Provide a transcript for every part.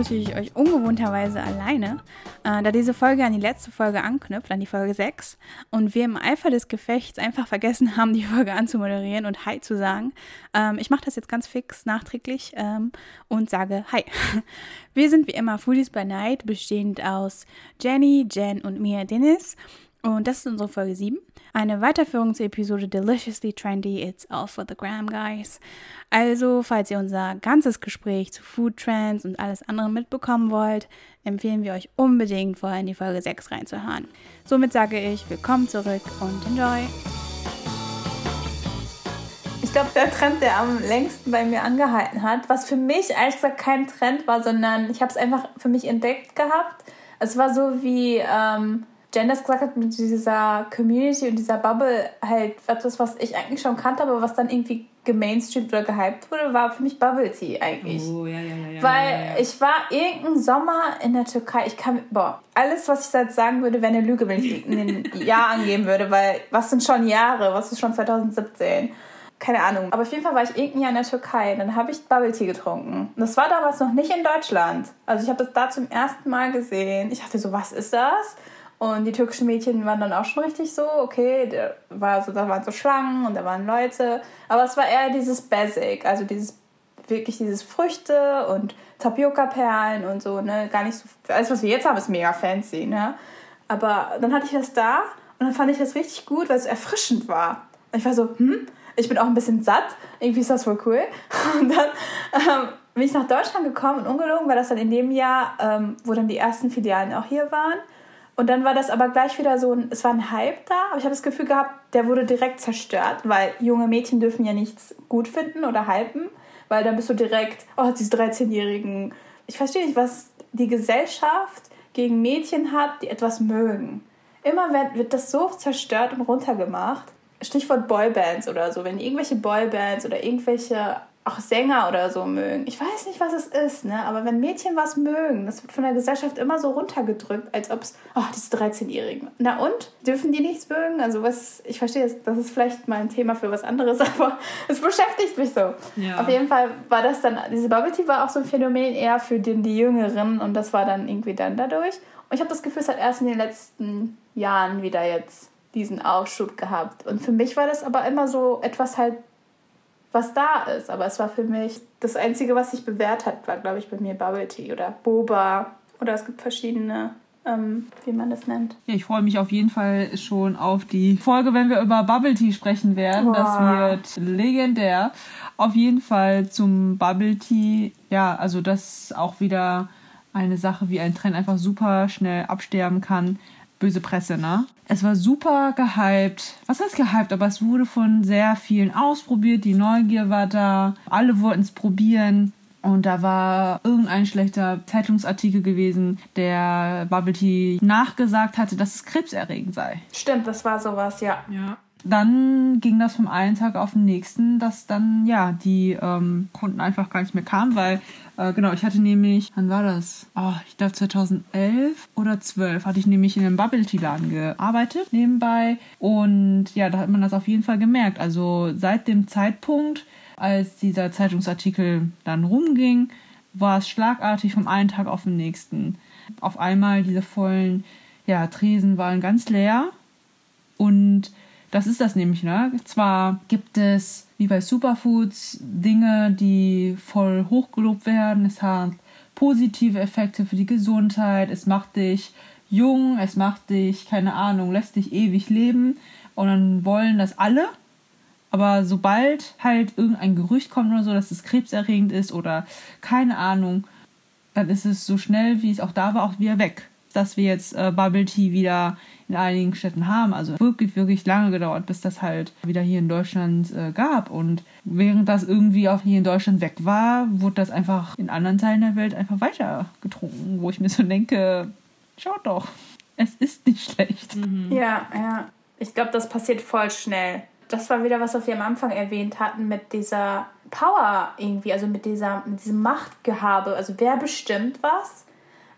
begrüße ich euch ungewohnterweise alleine, äh, da diese Folge an die letzte Folge anknüpft, an die Folge 6, und wir im Eifer des Gefechts einfach vergessen haben, die Folge anzumoderieren und Hi zu sagen. Ähm, ich mache das jetzt ganz fix nachträglich ähm, und sage Hi. Wir sind wie immer Foodies by Night, bestehend aus Jenny, Jen und mir, Dennis. Und das ist unsere Folge 7. Eine Weiterführung zur Episode Deliciously Trendy, It's All for the Gram, guys. Also, falls ihr unser ganzes Gespräch zu Food Trends und alles andere mitbekommen wollt, empfehlen wir euch unbedingt vorher in die Folge 6 reinzuhören. Somit sage ich willkommen zurück und enjoy! Ich glaube, der Trend, der am längsten bei mir angehalten hat, was für mich ehrlich gesagt kein Trend war, sondern ich habe es einfach für mich entdeckt gehabt. Es war so wie ähm, Das gesagt hat mit dieser Community und dieser Bubble halt etwas, was ich eigentlich schon kannte, aber was dann irgendwie gemainstreamt oder gehypt wurde, war für mich Bubble Tea eigentlich. Oh, ja, ja, ja, Weil ich war irgendein Sommer in der Türkei. Ich kann, boah, alles, was ich jetzt sagen würde, wäre eine Lüge, wenn ich ein Jahr angeben würde, weil was sind schon Jahre? Was ist schon 2017? Keine Ahnung. Aber auf jeden Fall war ich irgendein Jahr in der Türkei. Dann habe ich Bubble Tea getrunken. Und das war damals noch nicht in Deutschland. Also ich habe das da zum ersten Mal gesehen. Ich dachte so, was ist das? Und die türkischen Mädchen waren dann auch schon richtig so, okay, da, war so, da waren so Schlangen und da waren Leute. Aber es war eher dieses Basic, also dieses wirklich dieses Früchte und Tapioca-Perlen und so, ne? Gar nicht so. Alles, was wir jetzt haben, ist mega fancy, ne? Aber dann hatte ich das da und dann fand ich das richtig gut, weil es erfrischend war. Und ich war so, hm, ich bin auch ein bisschen satt, irgendwie ist das voll cool. Und dann ähm, bin ich nach Deutschland gekommen und ungelogen war das dann in dem Jahr, ähm, wo dann die ersten Filialen auch hier waren. Und dann war das aber gleich wieder so ein, es war ein Hype da, aber ich habe das Gefühl gehabt, der wurde direkt zerstört, weil junge Mädchen dürfen ja nichts gut finden oder hypen, weil dann bist du direkt, oh, diese 13-Jährigen. Ich verstehe nicht, was die Gesellschaft gegen Mädchen hat, die etwas mögen. Immer wird, wird das so zerstört und runtergemacht. Stichwort Boybands oder so, wenn irgendwelche Boybands oder irgendwelche auch Sänger oder so mögen. Ich weiß nicht, was es ist, ne? Aber wenn Mädchen was mögen, das wird von der Gesellschaft immer so runtergedrückt, als ob es, oh, diese 13-Jährigen. Na und? Dürfen die nichts mögen? Also was, ich verstehe, das, das ist vielleicht mal ein Thema für was anderes, aber es beschäftigt mich so. Ja. Auf jeden Fall war das dann, diese Bubble Tea war auch so ein Phänomen eher für den, die Jüngeren und das war dann irgendwie dann dadurch. Und ich habe das Gefühl, es hat erst in den letzten Jahren wieder jetzt diesen Aufschub gehabt. Und für mich war das aber immer so etwas halt was da ist. Aber es war für mich das Einzige, was sich bewährt hat, war, glaube ich, bei mir Bubble Tea oder Boba. Oder es gibt verschiedene, ähm, wie man das nennt. Ja, ich freue mich auf jeden Fall schon auf die Folge, wenn wir über Bubble Tea sprechen werden. Boah. Das wird legendär. Auf jeden Fall zum Bubble Tea. Ja, also das auch wieder eine Sache, wie ein Trend einfach super schnell absterben kann böse Presse, ne? Es war super gehypt. Was heißt gehypt? Aber es wurde von sehr vielen ausprobiert. Die Neugier war da. Alle wollten es probieren. Und da war irgendein schlechter Zeitungsartikel gewesen, der Bubble Tea nachgesagt hatte, dass es krebserregend sei. Stimmt, das war sowas, ja. Ja dann ging das vom einen Tag auf den nächsten, dass dann ja die ähm, Kunden einfach gar nicht mehr kamen, weil äh, genau, ich hatte nämlich, wann war das? Oh, ich glaube 2011 oder 12 hatte ich nämlich in einem Bubble Tea Laden gearbeitet nebenbei und ja, da hat man das auf jeden Fall gemerkt. Also seit dem Zeitpunkt, als dieser Zeitungsartikel dann rumging, war es schlagartig vom einen Tag auf den nächsten. Auf einmal diese vollen ja, Tresen waren ganz leer und das ist das nämlich, ne? Zwar gibt es, wie bei Superfoods, Dinge, die voll hochgelobt werden. Es hat positive Effekte für die Gesundheit. Es macht dich jung, es macht dich, keine Ahnung, lässt dich ewig leben. Und dann wollen das alle. Aber sobald halt irgendein Gerücht kommt oder so, dass es krebserregend ist oder keine Ahnung, dann ist es so schnell, wie es auch da war, auch wieder weg dass wir jetzt äh, Bubble Tea wieder in einigen Städten haben. Also wirklich, wirklich lange gedauert, bis das halt wieder hier in Deutschland äh, gab. Und während das irgendwie auch hier in Deutschland weg war, wurde das einfach in anderen Teilen der Welt einfach weiter getrunken, wo ich mir so denke, schaut doch, es ist nicht schlecht. Mhm. Ja, ja. Ich glaube, das passiert voll schnell. Das war wieder, was wir am Anfang erwähnt hatten, mit dieser Power irgendwie, also mit, dieser, mit diesem Machtgehabe. Also wer bestimmt was?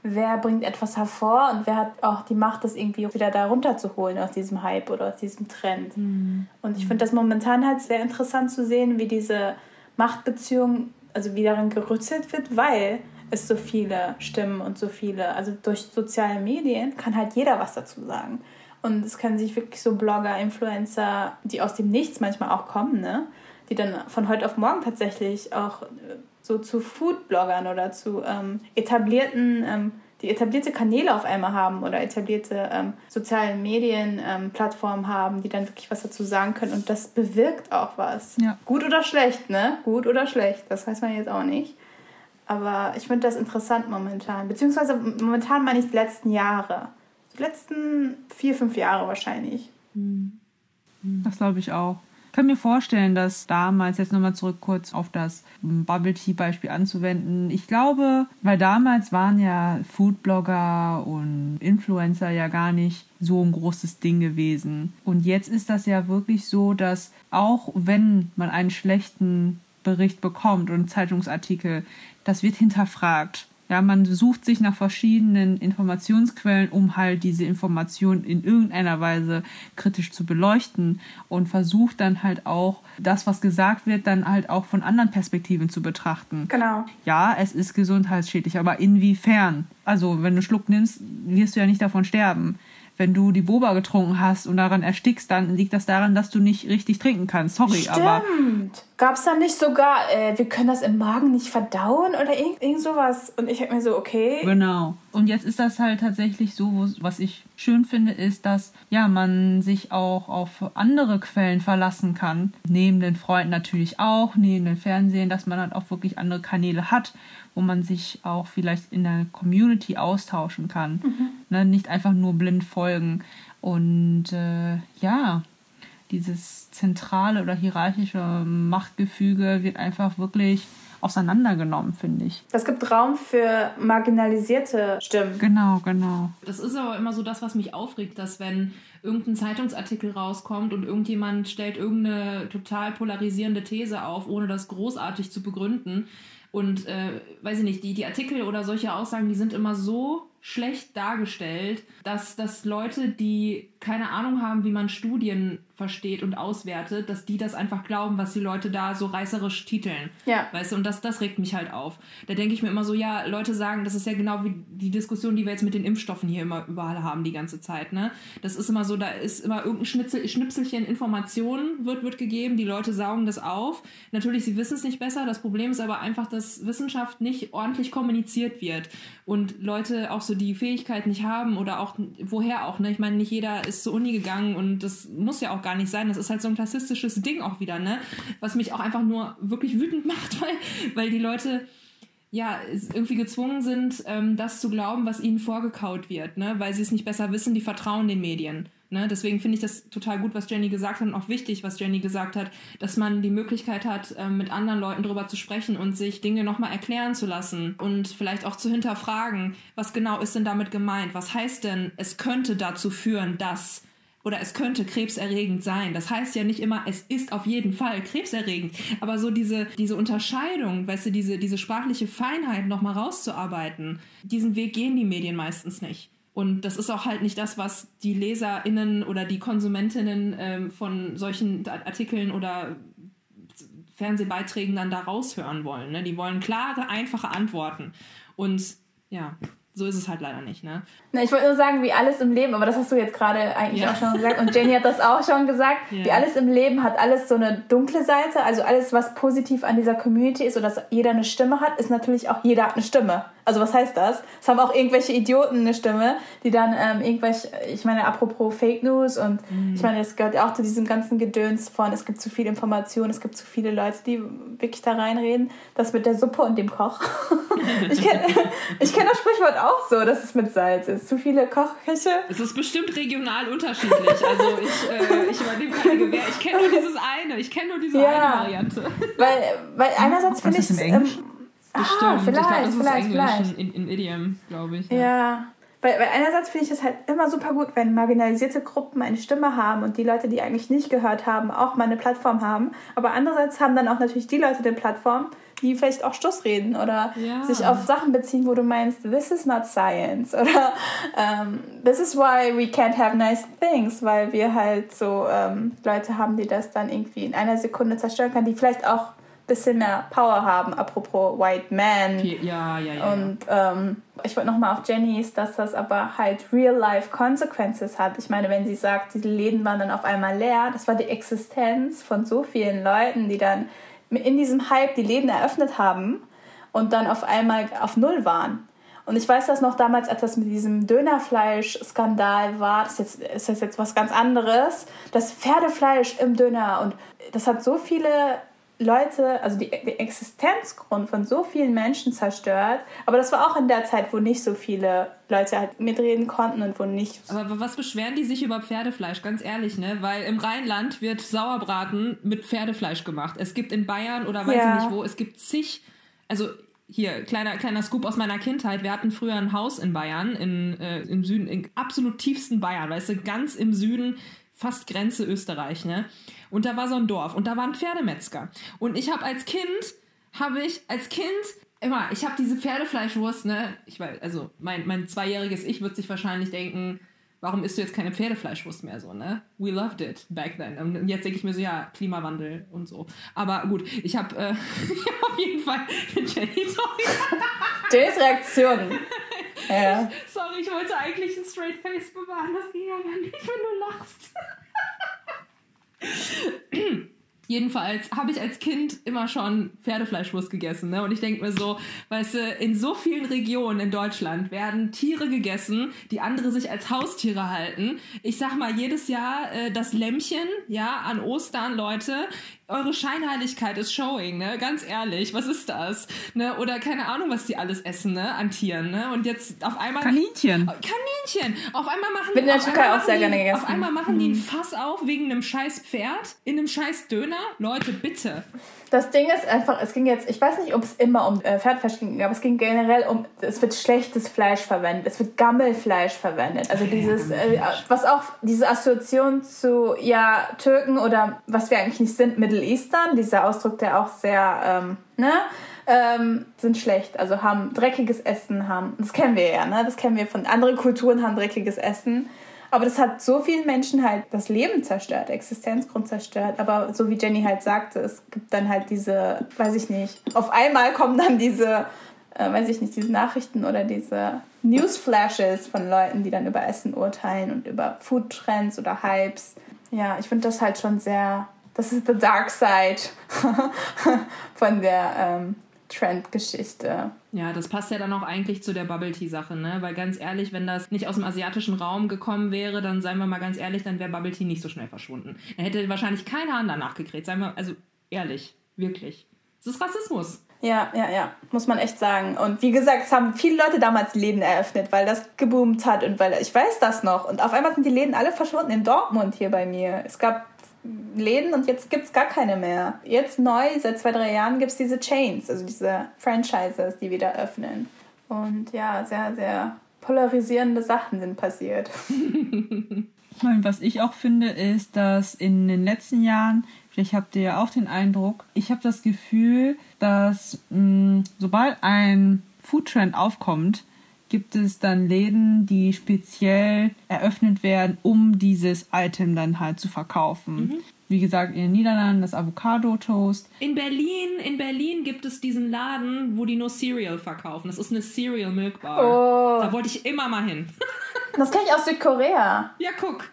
Wer bringt etwas hervor und wer hat auch die Macht, das irgendwie wieder da runterzuholen aus diesem Hype oder aus diesem Trend. Mhm. Und ich finde das momentan halt sehr interessant zu sehen, wie diese Machtbeziehungen also wie daran gerüttelt wird, weil es so viele Stimmen und so viele, also durch soziale Medien kann halt jeder was dazu sagen. Und es können sich wirklich so Blogger, Influencer, die aus dem Nichts manchmal auch kommen, ne? die dann von heute auf morgen tatsächlich auch so zu Food-Bloggern oder zu ähm, etablierten, ähm, die etablierte Kanäle auf einmal haben oder etablierte ähm, sozialen Medien-Plattformen haben, die dann wirklich was dazu sagen können. Und das bewirkt auch was. Ja. Gut oder schlecht, ne? Gut oder schlecht, das weiß man jetzt auch nicht. Aber ich finde das interessant momentan. Beziehungsweise momentan meine ich die letzten Jahre. Die letzten vier, fünf Jahre wahrscheinlich. Das glaube ich auch. Kann mir vorstellen, dass damals, jetzt nochmal zurück kurz auf das Bubble Tea Beispiel anzuwenden, ich glaube, weil damals waren ja Foodblogger und Influencer ja gar nicht so ein großes Ding gewesen. Und jetzt ist das ja wirklich so, dass auch wenn man einen schlechten Bericht bekommt und Zeitungsartikel, das wird hinterfragt. Ja, man sucht sich nach verschiedenen Informationsquellen, um halt diese Information in irgendeiner Weise kritisch zu beleuchten und versucht dann halt auch das, was gesagt wird, dann halt auch von anderen Perspektiven zu betrachten. Genau. Ja, es ist gesundheitsschädlich, aber inwiefern? Also, wenn du einen Schluck nimmst, wirst du ja nicht davon sterben. Wenn du die Boba getrunken hast und daran erstickst, dann liegt das daran, dass du nicht richtig trinken kannst. Sorry, aber Stimmt. Gab es da nicht sogar, äh, wir können das im Magen nicht verdauen oder irgend, irgend sowas? Und ich hab mir so, okay. Genau. Und jetzt ist das halt tatsächlich so, wo- was ich schön finde, ist, dass ja man sich auch auf andere Quellen verlassen kann. Neben den Freunden natürlich auch, neben dem Fernsehen, dass man halt auch wirklich andere Kanäle hat, wo man sich auch vielleicht in der Community austauschen kann. Ne, nicht einfach nur blind folgen. Und äh, ja, dieses zentrale oder hierarchische Machtgefüge wird einfach wirklich auseinandergenommen, finde ich. Das gibt Raum für marginalisierte Stimmen. Genau, genau. Das ist aber immer so das, was mich aufregt, dass wenn irgendein Zeitungsartikel rauskommt und irgendjemand stellt irgendeine total polarisierende These auf, ohne das großartig zu begründen. Und äh, weiß ich nicht, die, die Artikel oder solche Aussagen, die sind immer so schlecht dargestellt, dass, dass Leute, die keine Ahnung haben, wie man Studien versteht und auswertet, dass die das einfach glauben, was die Leute da so reißerisch titeln. Ja. Weißt du, und das, das regt mich halt auf. Da denke ich mir immer so, ja, Leute sagen, das ist ja genau wie die Diskussion, die wir jetzt mit den Impfstoffen hier immer überall haben die ganze Zeit, ne? Das ist immer so, da ist immer irgendein Schnitzel, Schnipselchen Informationen wird, wird gegeben, die Leute saugen das auf. Natürlich, sie wissen es nicht besser. Das Problem ist aber einfach, dass Wissenschaft nicht ordentlich kommuniziert wird und Leute auch so die Fähigkeit nicht haben oder auch woher auch, ne? Ich meine, nicht jeder ist zur Uni gegangen und das muss ja auch gar nicht sein. Das ist halt so ein klassistisches Ding auch wieder, ne? Was mich auch einfach nur wirklich wütend macht, weil, weil die Leute ja irgendwie gezwungen sind, ähm, das zu glauben, was ihnen vorgekaut wird, ne? Weil sie es nicht besser wissen, die vertrauen den Medien. Ne? Deswegen finde ich das total gut, was Jenny gesagt hat und auch wichtig, was Jenny gesagt hat, dass man die Möglichkeit hat, ähm, mit anderen Leuten drüber zu sprechen und sich Dinge nochmal erklären zu lassen und vielleicht auch zu hinterfragen, was genau ist denn damit gemeint? Was heißt denn, es könnte dazu führen, dass oder es könnte krebserregend sein. Das heißt ja nicht immer, es ist auf jeden Fall krebserregend. Aber so diese, diese Unterscheidung, weißt du, diese, diese sprachliche Feinheit nochmal rauszuarbeiten, diesen Weg gehen die Medien meistens nicht. Und das ist auch halt nicht das, was die LeserInnen oder die KonsumentInnen ähm, von solchen Artikeln oder Fernsehbeiträgen dann da raushören wollen. Ne? Die wollen klare, einfache Antworten. Und ja, so ist es halt leider nicht. Ne? Na, ich wollte nur sagen, wie alles im Leben, aber das hast du jetzt gerade eigentlich Ja. auch schon gesagt und Jenny hat das auch schon gesagt. Ja. Wie alles im Leben hat alles so eine dunkle Seite, also alles, was positiv an dieser Community ist oder dass jeder eine Stimme hat, ist natürlich auch jeder hat eine Stimme. Also was heißt das? Es haben auch irgendwelche Idioten eine Stimme, die dann ähm, irgendwelche, ich meine, apropos Fake News und ich meine, es gehört ja auch zu diesem ganzen Gedöns von, es gibt zu viel Information, es gibt zu viele Leute, die wirklich da reinreden. Das mit der Suppe und dem Koch. ich kenne ich kenn das Sprichwort auch so, dass es mit Salz ist. Zu viele Kochköche. Es ist bestimmt regional unterschiedlich. Also ich, äh, ich übernehme keine Gewähr. Ich kenne nur dieses eine. Ich kenne nur diese Ja. eine Variante. Weil, weil einerseits finde ich ist im Englisch? Ähm, Bestimmt. ah, ich vielleicht, glaube, das ist vielleicht, Englisch vielleicht. in, in Idiom, glaube ich. Ja, weil, weil einerseits finde ich es halt immer super gut, wenn marginalisierte Gruppen eine Stimme haben und die Leute, die eigentlich nicht gehört haben, auch mal eine Plattform haben. Aber andererseits haben dann auch natürlich die Leute eine Plattform, die vielleicht auch Stuss reden oder Ja. sich auf Sachen beziehen, wo du meinst, this is not science oder ähm, this is why we can't have nice things, weil wir halt so ähm, Leute haben, die das dann irgendwie in einer Sekunde zerstören können, die vielleicht auch bisschen mehr Power haben, apropos White Man. Ja, ja, ja. Und ähm, ich wollte nochmal auf Jennys, dass das aber halt real-life Consequences hat. Ich meine, wenn sie sagt, diese Läden waren dann auf einmal leer, das war die Existenz von so vielen Leuten, die dann in diesem Hype die Läden eröffnet haben und dann auf einmal auf Null waren. Und ich weiß, dass noch damals etwas mit diesem Dönerfleisch-Skandal war. Das ist, jetzt, ist jetzt was ganz anderes. Das Pferdefleisch im Döner. Und das hat so viele Leute, also die, die Existenzgrund von so vielen Menschen zerstört. Aber das war auch in der Zeit, wo nicht so viele Leute halt mitreden konnten und wo nicht. Aber was beschweren die sich über Pferdefleisch? Ganz ehrlich, ne? Weil im Rheinland wird Sauerbraten mit Pferdefleisch gemacht. Es gibt in Bayern oder weiß ja. ich nicht wo, es gibt zig. Also hier, kleiner, kleiner Scoop aus meiner Kindheit. Wir hatten früher ein Haus in Bayern, in, äh, im Süden, im absolut tiefsten Bayern, weißt du, ganz im Süden, fast Grenze Österreich, ne? Und da war so ein Dorf und da waren Pferdemetzger. Und ich habe als Kind, habe ich als Kind immer, ich habe diese Pferdefleischwurst, ne? Ich weiß, also mein, mein zweijähriges Ich wird sich wahrscheinlich denken, warum isst du jetzt keine Pferdefleischwurst mehr so, ne? We loved it back then. Und jetzt denke ich mir so, ja, Klimawandel und so. Aber gut, ich habe äh, auf jeden Fall Jenny, sorry. Jays Reaktion. Ja. Sorry, ich wollte eigentlich ein Straight Face bewahren, das ging aber nicht, wenn du lachst. Jedenfalls habe ich als Kind immer schon Pferdefleischwurst gegessen. Ne? Und ich denke mir so, weißt du, in so vielen Regionen in Deutschland werden Tiere gegessen, die andere sich als Haustiere halten. Ich sag mal, jedes Jahr äh, das Lämmchen, ja, an Ostern, Leute, eure Scheinheiligkeit ist showing, ne? Ganz ehrlich, was ist das? Ne? Oder keine Ahnung, was die alles essen, ne? An Tieren, ne? Und jetzt auf einmal. Kaninchen. Kaninchen! Auf einmal machen Bin die. in der Türkei auch sehr gerne gegessen. Auf einmal machen die ein hm. Fass auf wegen einem scheiß Pferd in einem scheiß Döner. Leute, bitte. Das Ding ist einfach, es ging jetzt, ich weiß nicht, ob es immer um äh, Pferdfleisch ging, aber es ging generell um, es wird schlechtes Fleisch verwendet, es wird Gammelfleisch verwendet. Also dieses, äh, was auch, diese Assoziation zu, ja, Türken oder was wir eigentlich nicht sind, Middle Eastern, dieser Ausdruck, der auch sehr, ähm, ne, ähm, sind schlecht, also haben dreckiges Essen, haben, das kennen wir ja, ne, das kennen wir von anderen Kulturen, haben dreckiges Essen. Aber das hat so vielen Menschen halt das Leben zerstört, Existenzgrund zerstört. Aber so wie Jenny halt sagte, es gibt dann halt diese, weiß ich nicht, auf einmal kommen dann diese, äh, weiß ich nicht, diese Nachrichten oder diese Newsflashes von Leuten, die dann über Essen urteilen und über Foodtrends oder Hypes. Ja, ich finde das halt schon sehr, das ist the dark side von der ähm, Trendgeschichte. Ja, das passt ja dann auch eigentlich zu der Bubble Tea Sache, ne? Weil ganz ehrlich, wenn das nicht aus dem asiatischen Raum gekommen wäre, dann seien wir mal ganz ehrlich, dann wäre Bubble Tea nicht so schnell verschwunden. Er hätte wahrscheinlich kein Hahn danach gekriegt, seien wir also ehrlich, wirklich. Das ist Rassismus. Ja, ja, ja, muss man echt sagen. Und wie gesagt, es haben viele Leute damals Läden eröffnet, weil das geboomt hat und weil ich weiß das noch. Und auf einmal sind die Läden alle verschwunden in Dortmund hier bei mir. Es gab Läden und jetzt gibt es gar keine mehr. Jetzt neu, seit zwei, drei Jahren, gibt es diese Chains, also diese Franchises, die wieder öffnen. Und ja, sehr, sehr polarisierende Sachen sind passiert. Was ich auch finde, ist, dass in den letzten Jahren, vielleicht habt ihr ja auch den Eindruck, ich habe das Gefühl, dass mh, sobald ein Foodtrend aufkommt, gibt es dann Läden, die speziell eröffnet werden, um dieses Item dann halt zu verkaufen. Mhm. Wie gesagt, in den Niederlanden das Avocado Toast. In Berlin, in Berlin gibt es diesen Laden, wo die nur Cereal verkaufen. Das ist eine Cereal Milk Bar. Oh. Da wollte ich immer mal hin. das kenne ich aus Südkorea. Ja, guck.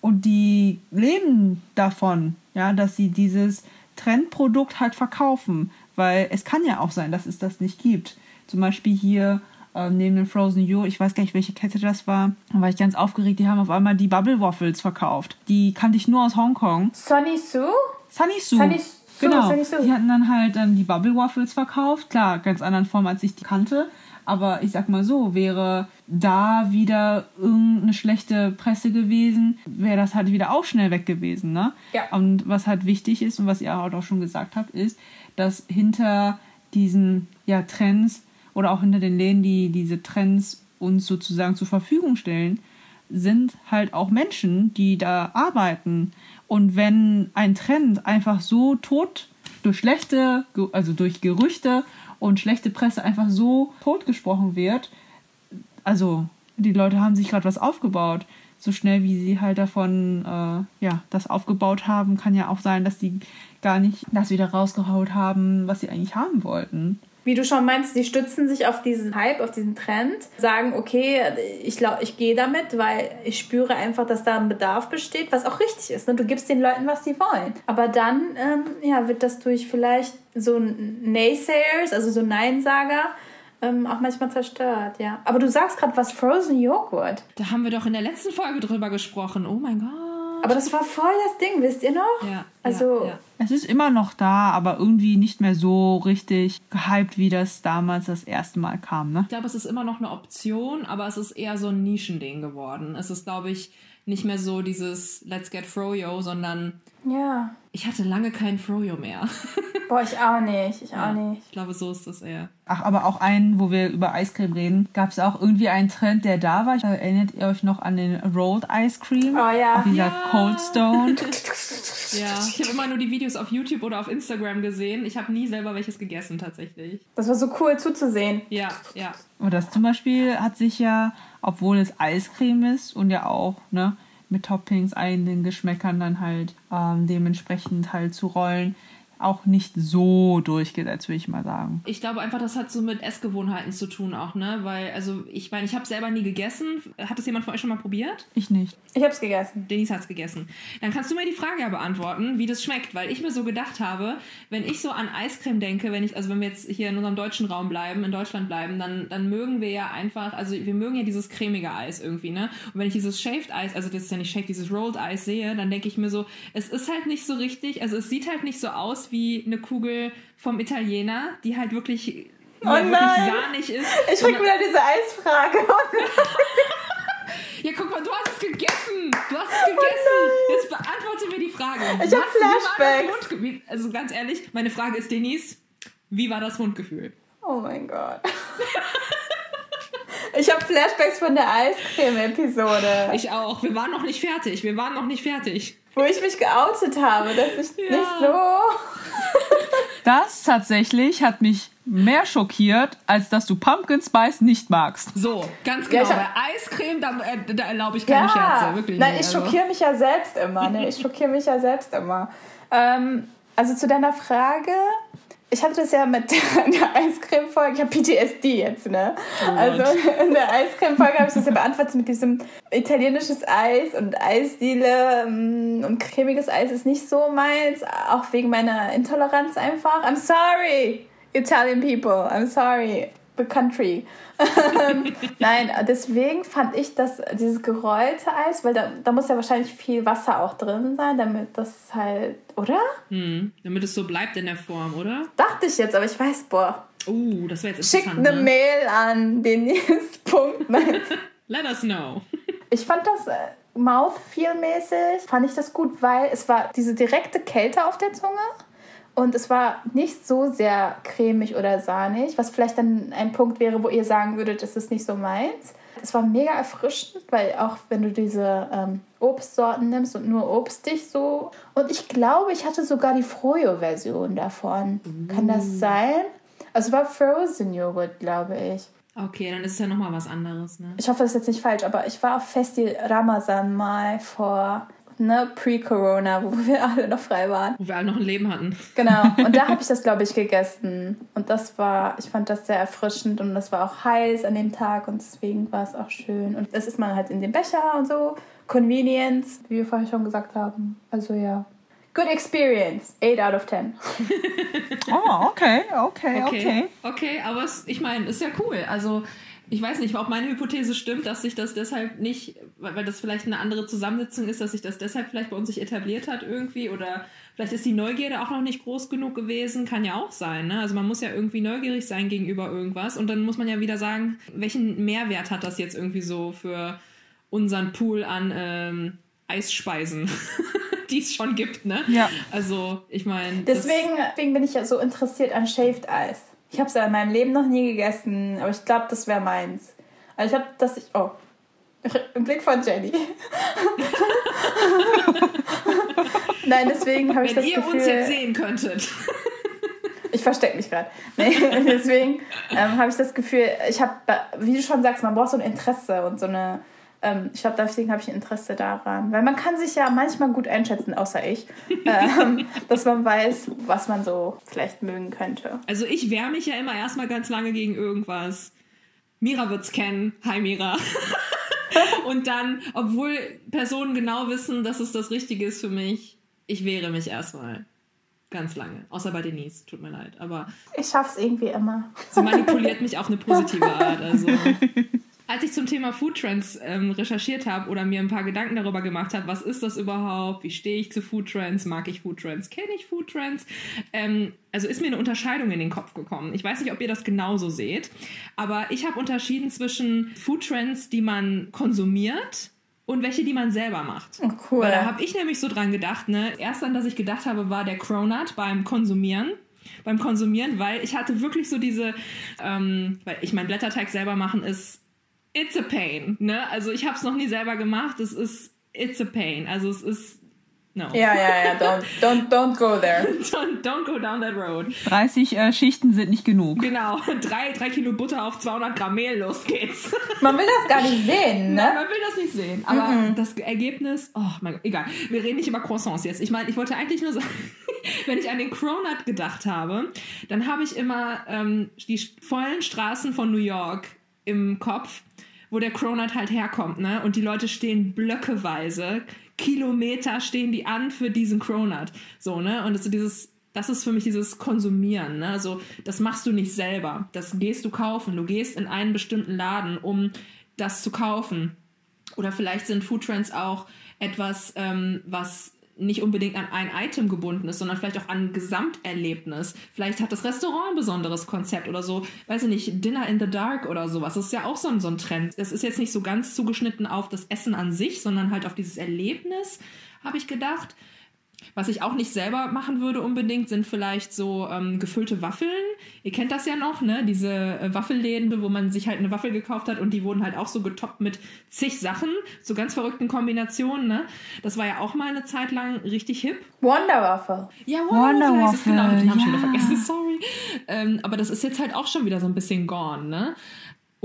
Und die leben davon, ja, dass sie dieses Trendprodukt halt verkaufen. Weil es kann ja auch sein, dass es das nicht gibt. Zum Beispiel hier äh, neben dem Frozen You, ich weiß gar nicht, welche Kette das war, da war ich ganz aufgeregt, die haben auf einmal die Bubble Waffles verkauft. Die kannte ich nur aus Hongkong. Sunny Sue? Sunny Sue. Sunny Sue. Genau, Sunny Sue. die hatten dann halt dann die Bubble Waffles verkauft. Klar, ganz anderen Form, als ich die kannte. Aber ich sag mal so, wäre da wieder irgendeine schlechte Presse gewesen, wäre das halt wieder auch schnell weg gewesen. Ne? Ja. Und was halt wichtig ist und was ihr halt auch schon gesagt habt, ist, dass hinter diesen ja, Trends oder auch hinter den Läden, die diese Trends uns sozusagen zur Verfügung stellen, sind halt auch Menschen, die da arbeiten. Und wenn ein Trend einfach so tot durch schlechte, also durch Gerüchte und schlechte Presse einfach so totgesprochen wird, also die Leute haben sich gerade was aufgebaut. so schnell wie sie halt davon äh, ja das aufgebaut haben, kann ja auch sein, dass die gar nicht das wieder rausgehaut haben, was sie eigentlich haben wollten. Wie du schon meinst, die stützen sich auf diesen Hype, auf diesen Trend, sagen, okay, ich, ich gehe damit, weil ich spüre einfach, dass da ein Bedarf besteht, was auch richtig ist. Ne? Du gibst den Leuten, was sie wollen. Aber dann ähm, ja, wird das durch vielleicht so Naysayers, also so Neinsager, ähm, auch manchmal zerstört, ja. Aber du sagst gerade was Frozen Joghurt. Da haben wir doch in der letzten Folge drüber gesprochen. Oh mein Gott. Aber das war voll das Ding, wisst ihr noch? Ja. Also, ja, ja. Es ist immer noch da, aber irgendwie nicht mehr so richtig gehypt, wie das damals das erste Mal kam, ne? Ich glaube, es ist immer noch eine Option, aber es ist eher so ein Nischending geworden. Es ist, glaube ich, nicht mehr so dieses Let's get Froyo, sondern ja. Ich hatte lange keinen Froyo mehr. Boah, ich auch nicht. Ich auch nicht. Ich glaube, so ist das eher. Ach, aber auch einen, wo wir über Eiscreme reden, gab es auch irgendwie einen Trend, der da war. Erinnert ihr euch noch an den Rolled Ice Cream? Oh ja. Auf dieser Ja. Cold Stone. Ja, ich habe immer nur die Videos auf YouTube oder auf Instagram gesehen. Ich habe nie selber welches gegessen, tatsächlich. Das war so cool zuzusehen. Ja, ja. Und das zum Beispiel hat sich ja, obwohl es Eiscreme ist und ja auch, ne, mit Toppings, eigenen Geschmäckern dann halt ähm, dementsprechend halt zu rollen, auch nicht so durchgesetzt, würde ich mal sagen. Ich glaube einfach, das hat so mit Essgewohnheiten zu tun auch, ne? Weil, also, ich meine, ich habe selber nie gegessen. Hat das jemand von euch schon mal probiert? Ich nicht. Ich hab's gegessen. Denise hat's gegessen. Dann kannst du mir die Frage ja beantworten, wie das schmeckt, weil ich mir so gedacht habe, wenn ich so an Eiscreme denke, wenn ich, also wenn wir jetzt hier in unserem deutschen Raum bleiben, in Deutschland bleiben, dann, dann mögen wir ja einfach, also wir mögen ja dieses cremige Eis irgendwie, ne? Und wenn ich dieses Shaved Eis, also das ist ja nicht Shaved, dieses Rolled Eis sehe, dann denke ich mir so, es ist halt nicht so richtig, also es sieht halt nicht so aus wie eine Kugel vom Italiener, die halt wirklich, Oh halt wirklich sahnig ist. Ich krieg wieder diese Eisfrage. Ja, guck mal, du hast es gegessen. Du hast es gegessen. Jetzt beantworte mir die Frage. Ich hab Flashbacks. Also ganz ehrlich, meine Frage ist, Denise, wie war das Mundgefühl? Oh mein Gott. Ich habe Flashbacks von der Eiscreme-Episode, Ich auch. Wir waren noch nicht fertig. Wir waren noch nicht fertig. Wo ich mich geoutet habe, dass ich nicht so. Das tatsächlich hat mich mehr schockiert, als dass du Pumpkin Spice nicht magst. So, ganz Ja, genau. ich hab- Bei Eiscreme, da, äh, da erlaube ich keine Scherze. Wirklich Nein, nicht. ich Also- schockiere mich ja selbst immer. Ne? Ich schockiere mich ja selbst immer. Ähm, also zu deiner Frage. Ich hatte das ja mit der, Eiscreme-Folge. Ich habe PTSD jetzt, ne? Oh also in der Eiscreme-Folge habe ich das ja beantwortet mit diesem italienisches Eis und Eisdiele mm, und cremiges Eis ist nicht so meins, auch wegen meiner Intoleranz einfach. I'm sorry, Italian people. I'm sorry, the country. Ähm, Nein, deswegen fand ich das, dieses gerollte Eis, weil da, da muss ja wahrscheinlich viel Wasser auch drin sein, damit das halt, oder? Hm, damit es so bleibt in der Form, oder? Dachte ich jetzt, aber ich weiß, boah. Uh, das wäre jetzt Schickt interessant. eine ne? Mail an Denise. Punkt. Let us know. Ich fand das äh, Mouthfeel-mäßig, fand ich das gut, weil es war diese direkte Kälte auf der Zunge und es war nicht so sehr cremig oder sahnig, was vielleicht dann ein Punkt wäre, wo ihr sagen würdet, das ist nicht so meins. Es war mega erfrischend, weil auch wenn du diese ähm, Obstsorten nimmst und nur obstig so. Und ich glaube, ich hatte sogar die Froyo-Version davon. Kann das sein? Also es war Frozen Joghurt, glaube ich. Okay, dann ist es ja nochmal was anderes, ne? Ich hoffe, das ist jetzt nicht falsch, aber ich war auf Festi Ramazan mal vor, ne, pre-Corona, wo wir alle noch frei waren. Wo wir alle noch ein Leben hatten. Genau. Und da habe ich das, glaube ich, gegessen. Und das war, ich fand das sehr erfrischend und das war auch heiß an dem Tag und deswegen war es auch schön. Und das ist man halt in dem Becher und so. Convenience, wie wir vorher schon gesagt haben. Also ja. Good experience. 8 out of 10. Oh, okay, okay, okay. Okay, okay aber es, ich meine, ist ja cool. Also, ich weiß nicht, ob meine Hypothese stimmt, dass sich das deshalb nicht, weil das vielleicht eine andere Zusammensetzung ist, dass sich das deshalb vielleicht bei uns sich etabliert hat irgendwie oder vielleicht ist die Neugierde auch noch nicht groß genug gewesen, kann ja auch sein. Ne? Also man muss ja irgendwie neugierig sein gegenüber irgendwas und dann muss man ja wieder sagen, welchen Mehrwert hat das jetzt irgendwie so für unseren Pool an ähm, Eisspeisen, die es schon gibt, ne? Ja. Also, ich meine. Deswegen, deswegen bin ich ja so interessiert an Shaved Ice. Ich habe es ja in meinem Leben noch nie gegessen, aber ich glaube, das wäre meins. Also ich habe das, ich, oh, im Blick von Jenny. Nein, deswegen habe ich Wenn das ihr Gefühl, uns jetzt sehen könntet. ich verstecke mich gerade. Nee, deswegen ähm, habe ich das Gefühl, ich habe, wie du schon sagst, man braucht so ein Interesse und so eine, ähm, ich glaube, deswegen habe ich ein Interesse daran. Weil man kann sich ja manchmal gut einschätzen, außer ich, ähm, dass man weiß, was man so vielleicht mögen könnte. Also ich wehre mich ja immer erstmal ganz lange gegen irgendwas. Mira wird's kennen. Hi Mira. Und dann, obwohl Personen genau wissen, dass es das Richtige ist für mich, ich wehre mich erstmal. Ganz lange. Außer bei Denise, tut mir leid. Aber. Ich schaff's irgendwie immer. Sie manipuliert mich auf eine positive Art. Also. Als ich zum Thema Food Trends ähm, recherchiert habe oder mir ein paar Gedanken darüber gemacht habe, was ist das überhaupt, wie stehe ich zu Food Trends, mag ich Food Trends, kenne ich Food Trends, ähm, also ist mir eine Unterscheidung in den Kopf gekommen. Ich weiß nicht, ob ihr das genauso seht, aber ich habe unterschieden zwischen Food Trends, die man konsumiert und welche, die man selber macht. Oh, cool. Weil da habe ich nämlich so dran gedacht, ne? Erst an das ich gedacht habe, war der Cronut beim Konsumieren beim Konsumieren, weil ich hatte wirklich so diese, ähm, weil ich mein Blätterteig selber machen ist it's a pain. Ne? Also ich habe es noch nie selber gemacht. Es ist it's a pain. Also es ist No. Ja, ja, ja, don't, don't, don't go there. don't, don't go down that road. 30 äh, Schichten sind nicht genug. Genau, drei, drei Kilo Butter auf 200 Gramm Mehl, los geht's. Man will das gar nicht sehen, ne? Nein, man will das nicht sehen. Aber mm -mm. das Ergebnis, oh mein Gott, egal. Wir reden nicht über Croissants jetzt. Ich meine, ich wollte eigentlich nur sagen, wenn ich an den Cronut gedacht habe, dann habe ich immer ähm, die vollen Straßen von New York im Kopf wo der Cronut halt herkommt, ne? Und die Leute stehen blöckeweise, Kilometer stehen die an für diesen Cronut. So, ne? Und das, dieses, das ist für mich dieses Konsumieren, ne? Also, das machst du nicht selber. Das gehst du kaufen. Du gehst in einen bestimmten Laden, um das zu kaufen. Oder vielleicht sind Foodtrends auch etwas, ähm, was nicht unbedingt an ein Item gebunden ist, sondern vielleicht auch an ein Gesamterlebnis. Vielleicht hat das Restaurant ein besonderes Konzept oder so, weiß ich nicht, Dinner in the Dark oder sowas. Das ist ja auch so ein, so ein Trend. Es ist jetzt nicht so ganz zugeschnitten auf das Essen an sich, sondern halt auf dieses Erlebnis, habe ich gedacht. Was ich auch nicht selber machen würde unbedingt, sind vielleicht so ähm, gefüllte Waffeln. Ihr kennt das ja noch, ne? Diese äh, Waffelläden, wo man sich halt eine Waffel gekauft hat und die wurden halt auch so getoppt mit zig Sachen, so ganz verrückten Kombinationen, ne? Das war ja auch mal eine Zeit lang richtig hip. Wonder Waffle. Ja, Wonder, Wonder Waffle. Genau, den ja. schon wieder vergessen, sorry. Ähm, aber das ist jetzt halt auch schon wieder so ein bisschen gone, ne?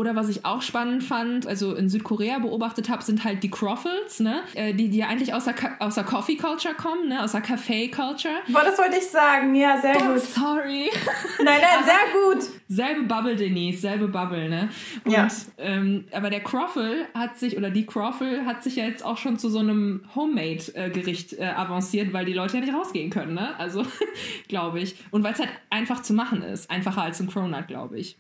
Oder was ich auch spannend fand, also in Südkorea beobachtet habe, sind halt die Croffles, ne? Äh, die, die ja eigentlich aus der, aus der Coffee Culture kommen, ne? Aus der Café Culture. Boah, das wollte ich sagen, ja, sehr oh, gut. Sorry. Nein, nein, sehr gut. Selbe Bubble, Denise, selbe Bubble, ne? Und, ja. Ähm, aber der Croffle hat sich, oder die Croffle hat sich ja jetzt auch schon zu so einem Homemade-Gericht äh, avanciert, weil die Leute ja nicht rausgehen können, ne? Also, glaube ich. Und weil es halt einfach zu machen ist. Einfacher als ein Cronut, glaube ich.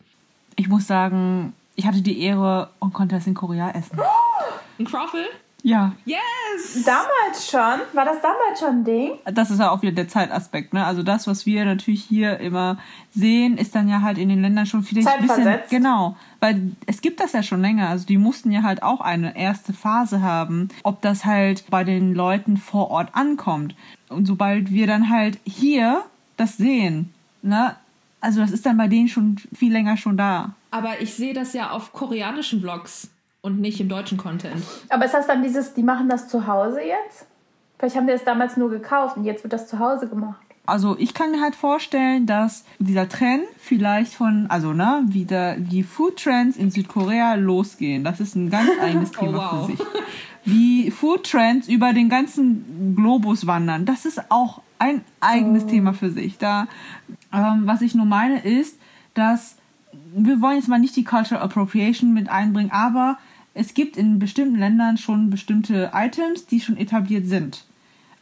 Ich muss sagen, ich hatte die Ehre und konnte das in Korea essen. Ein Croffle? Ja. Yes! Damals schon? War das damals schon ein Ding? Das ist ja auch wieder der Zeitaspekt, ne? Also das, was wir natürlich hier immer sehen, ist dann ja halt in den Ländern schon vielleicht ein bisschen. Genau. Weil es gibt das ja schon länger. Also die mussten ja halt auch eine erste Phase haben, ob das halt bei den Leuten vor Ort ankommt. Und sobald wir dann halt hier das sehen, ne? Also das ist dann bei denen schon viel länger schon da. Aber ich sehe das ja auf koreanischen Vlogs und nicht im deutschen Content. Aber ist das dann dieses, die machen das zu Hause jetzt? Vielleicht haben die das damals nur gekauft und jetzt wird das zu Hause gemacht. Also ich kann mir halt vorstellen, dass dieser Trend vielleicht von, also ne, wie der, die Food Trends in Südkorea losgehen. Das ist ein ganz eigenes Thema oh, wow. für sich. Wie Food Trends über den ganzen Globus wandern, das ist auch ein eigenes oh. Thema für sich. Da, ähm, was ich nur meine, ist, dass wir wollen jetzt mal nicht die Cultural Appropriation mit einbringen, aber es gibt in bestimmten Ländern schon bestimmte Items, die schon etabliert sind.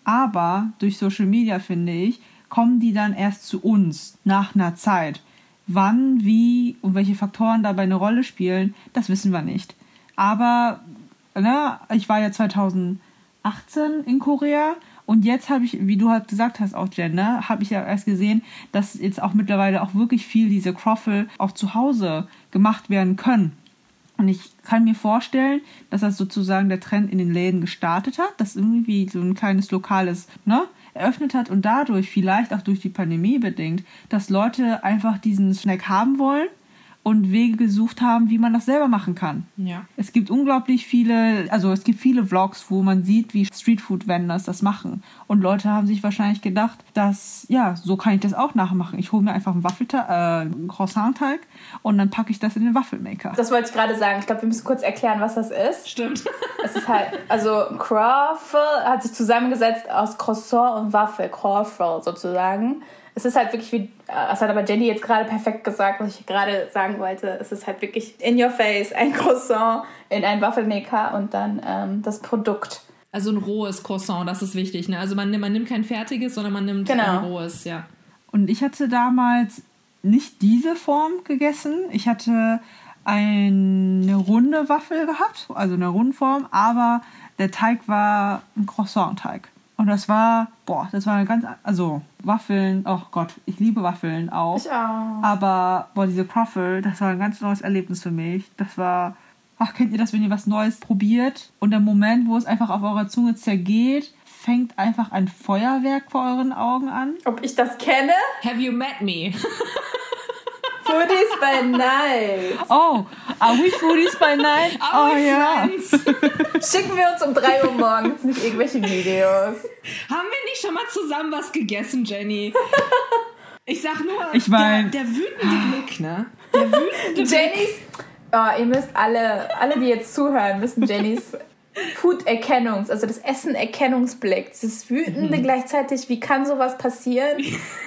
Aber durch Social Media, finde ich, kommen die dann erst zu uns nach einer Zeit. Wann, wie und welche Faktoren dabei eine Rolle spielen, das wissen wir nicht. Aber ne, ich war ja 2018 in Korea und jetzt habe ich, wie du halt gesagt hast, auch Gender, habe ich ja erst gesehen, dass jetzt auch mittlerweile auch wirklich viel diese Croffle auch zu Hause gemacht werden können. Und ich kann mir vorstellen, dass das sozusagen der Trend in den Läden gestartet hat, dass irgendwie so ein kleines lokales, ne, eröffnet hat und dadurch vielleicht auch durch die Pandemie bedingt, dass Leute einfach diesen Snack haben wollen und Wege gesucht haben, wie man das selber machen kann. Ja. Es gibt unglaublich viele, also es gibt viele Vlogs, wo man sieht, wie Streetfood-Vendors das machen. Und Leute haben sich wahrscheinlich gedacht, dass, ja, so kann ich das auch nachmachen. Ich hole mir einfach einen Waffelteig, äh, einen Croissant-Teig und dann packe ich das in den Waffelmaker. Das wollte ich gerade sagen. Ich glaube, wir müssen kurz erklären, was das ist. Stimmt. Es ist halt, also Croffle hat sich zusammengesetzt aus Croissant und Waffel, Croffle sozusagen. Es ist halt wirklich wie, das hat aber Jenny jetzt gerade perfekt gesagt, was ich gerade sagen wollte. Es ist halt wirklich in your face, ein Croissant in einen Waffelmaker und dann ähm, das Produkt. Also ein rohes Croissant, das ist wichtig. Ne? Also man, nimmt- man nimmt kein fertiges, sondern man nimmt Genau. ein rohes, ja. Und ich hatte damals nicht diese Form gegessen. Ich hatte eine runde Waffel gehabt, also eine Rundform, aber der Teig war ein Croissant-Teig. Und das war, boah, das war eine ganz, also Waffeln, oh Gott, ich liebe Waffeln auch. Ich auch. Aber, boah, diese Croffle, das war ein ganz neues Erlebnis für mich. Das war, ach, kennt ihr das, wenn ihr was Neues probiert und der Moment, wo es einfach auf eurer Zunge zergeht, fängt einfach ein Feuerwerk vor euren Augen an? Ob ich das kenne? Have you met me? Foodies by Night. Oh, are we foodies by night? Are oh ja. Schicken wir uns um 3 Uhr morgens nicht irgendwelche Videos. Haben wir nicht schon mal zusammen was gegessen, Jenny? Ich sag nur, Ich mein- der, der wütende Blick, ne? Der wütende Blick. Jennys, oh, ihr müsst alle, alle, die jetzt zuhören, müssen Jennys Food-Erkennungs-, also das Essen-Erkennungsblick, dieses wütende gleichzeitig, wie kann sowas passieren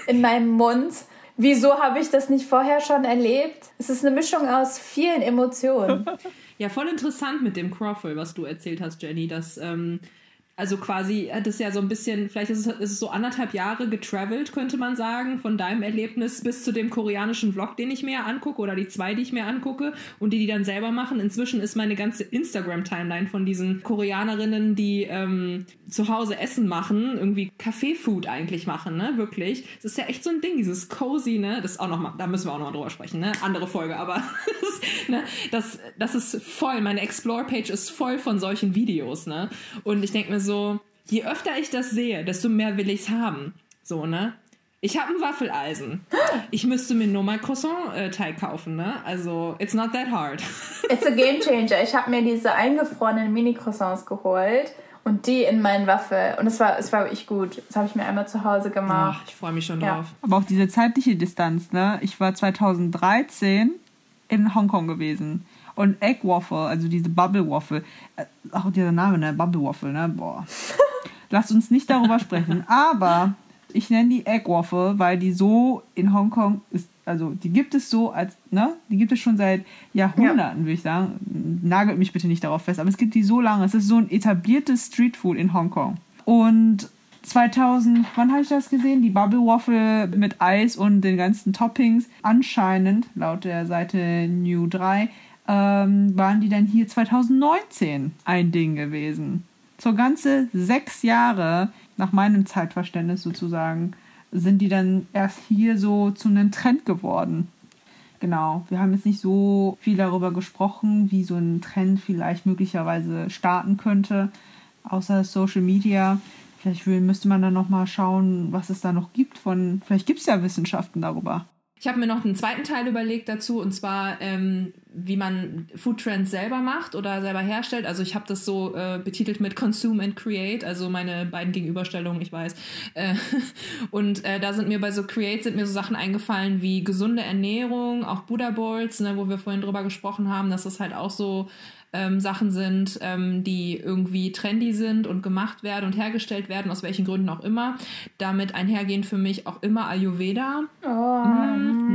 in meinem Mund? Wieso habe ich das nicht vorher schon erlebt? Es ist eine Mischung aus vielen Emotionen. Ja, voll interessant mit dem Croffle, was du erzählt hast, Jenny. Dass, ähm, also quasi hat es ja so ein bisschen, vielleicht ist es, ist es so anderthalb Jahre getravelt, könnte man sagen, von deinem Erlebnis bis zu dem koreanischen Vlog, den ich mir angucke, oder die zwei, die ich mir angucke und die die dann selber machen. Inzwischen ist meine ganze Instagram-Timeline von diesen Koreanerinnen, die ähm, zu Hause Essen machen, irgendwie Café-Food eigentlich machen, ne? Wirklich. Das ist ja echt so ein Ding, dieses cozy, ne? Das ist auch noch mal, da müssen wir auch noch mal drüber sprechen, ne? Andere Folge, aber ne? das, das ist voll, meine Explore-Page ist voll von solchen Videos, ne? Und ich denke mir so, je öfter ich das sehe, desto mehr will ich's haben. So, ne? Ich habe ein Waffeleisen. Ich müsste mir nur mal Croissant-Teig kaufen, ne? Also, it's not that hard. It's a game changer. Ich habe mir diese eingefrorenen Mini-Croissants geholt und die in meinen Waffel. Und es war, es war wirklich gut. Das habe ich mir einmal zu Hause gemacht. Ach, ich freue mich schon Ja. drauf. Aber auch diese zeitliche Distanz, ne? Ich war 2013 in Hongkong gewesen. Und Egg Waffle, also diese Bubble Waffle, äh, auch dieser Name, ne? Bubble Waffle, ne? Boah. Lasst uns nicht darüber sprechen. Aber ich nenne die Egg Waffle, weil die so in Hongkong ist, also die gibt es so als, ne? Die gibt es schon seit Jahrhunderten, würde ich sagen. Nagelt mich bitte nicht darauf fest, aber es gibt die so lange. Es ist so ein etabliertes Streetfood in Hongkong. Und 2000, wann habe ich das gesehen? Die Bubble Waffle mit Eis und den ganzen Toppings. Anscheinend, laut der Seite New 3, ähm, waren die dann hier 2019 ein Ding gewesen. So ganze sechs Jahre, nach meinem Zeitverständnis sozusagen, sind die dann erst hier so zu einem Trend geworden. Genau, wir haben jetzt nicht so viel darüber gesprochen, wie so ein Trend vielleicht möglicherweise starten könnte, außer Social Media. Vielleicht müsste man dann nochmal schauen, was es da noch gibt von, vielleicht gibt es ja Wissenschaften darüber. Ich habe mir noch einen zweiten Teil überlegt dazu, und zwar, ähm, wie man Foodtrends selber macht oder selber herstellt. Also ich habe das so äh, betitelt mit Consume and Create, also meine beiden Gegenüberstellungen, ich weiß. Äh, und äh, da sind mir bei so Create sind mir so Sachen eingefallen wie gesunde Ernährung, auch Buddha Bowls, ne, wo wir vorhin drüber gesprochen haben, dass das halt auch so ähm, Sachen sind, ähm, die irgendwie trendy sind und gemacht werden und hergestellt werden, aus welchen Gründen auch immer. Damit einhergehend für mich auch immer Ayurveda.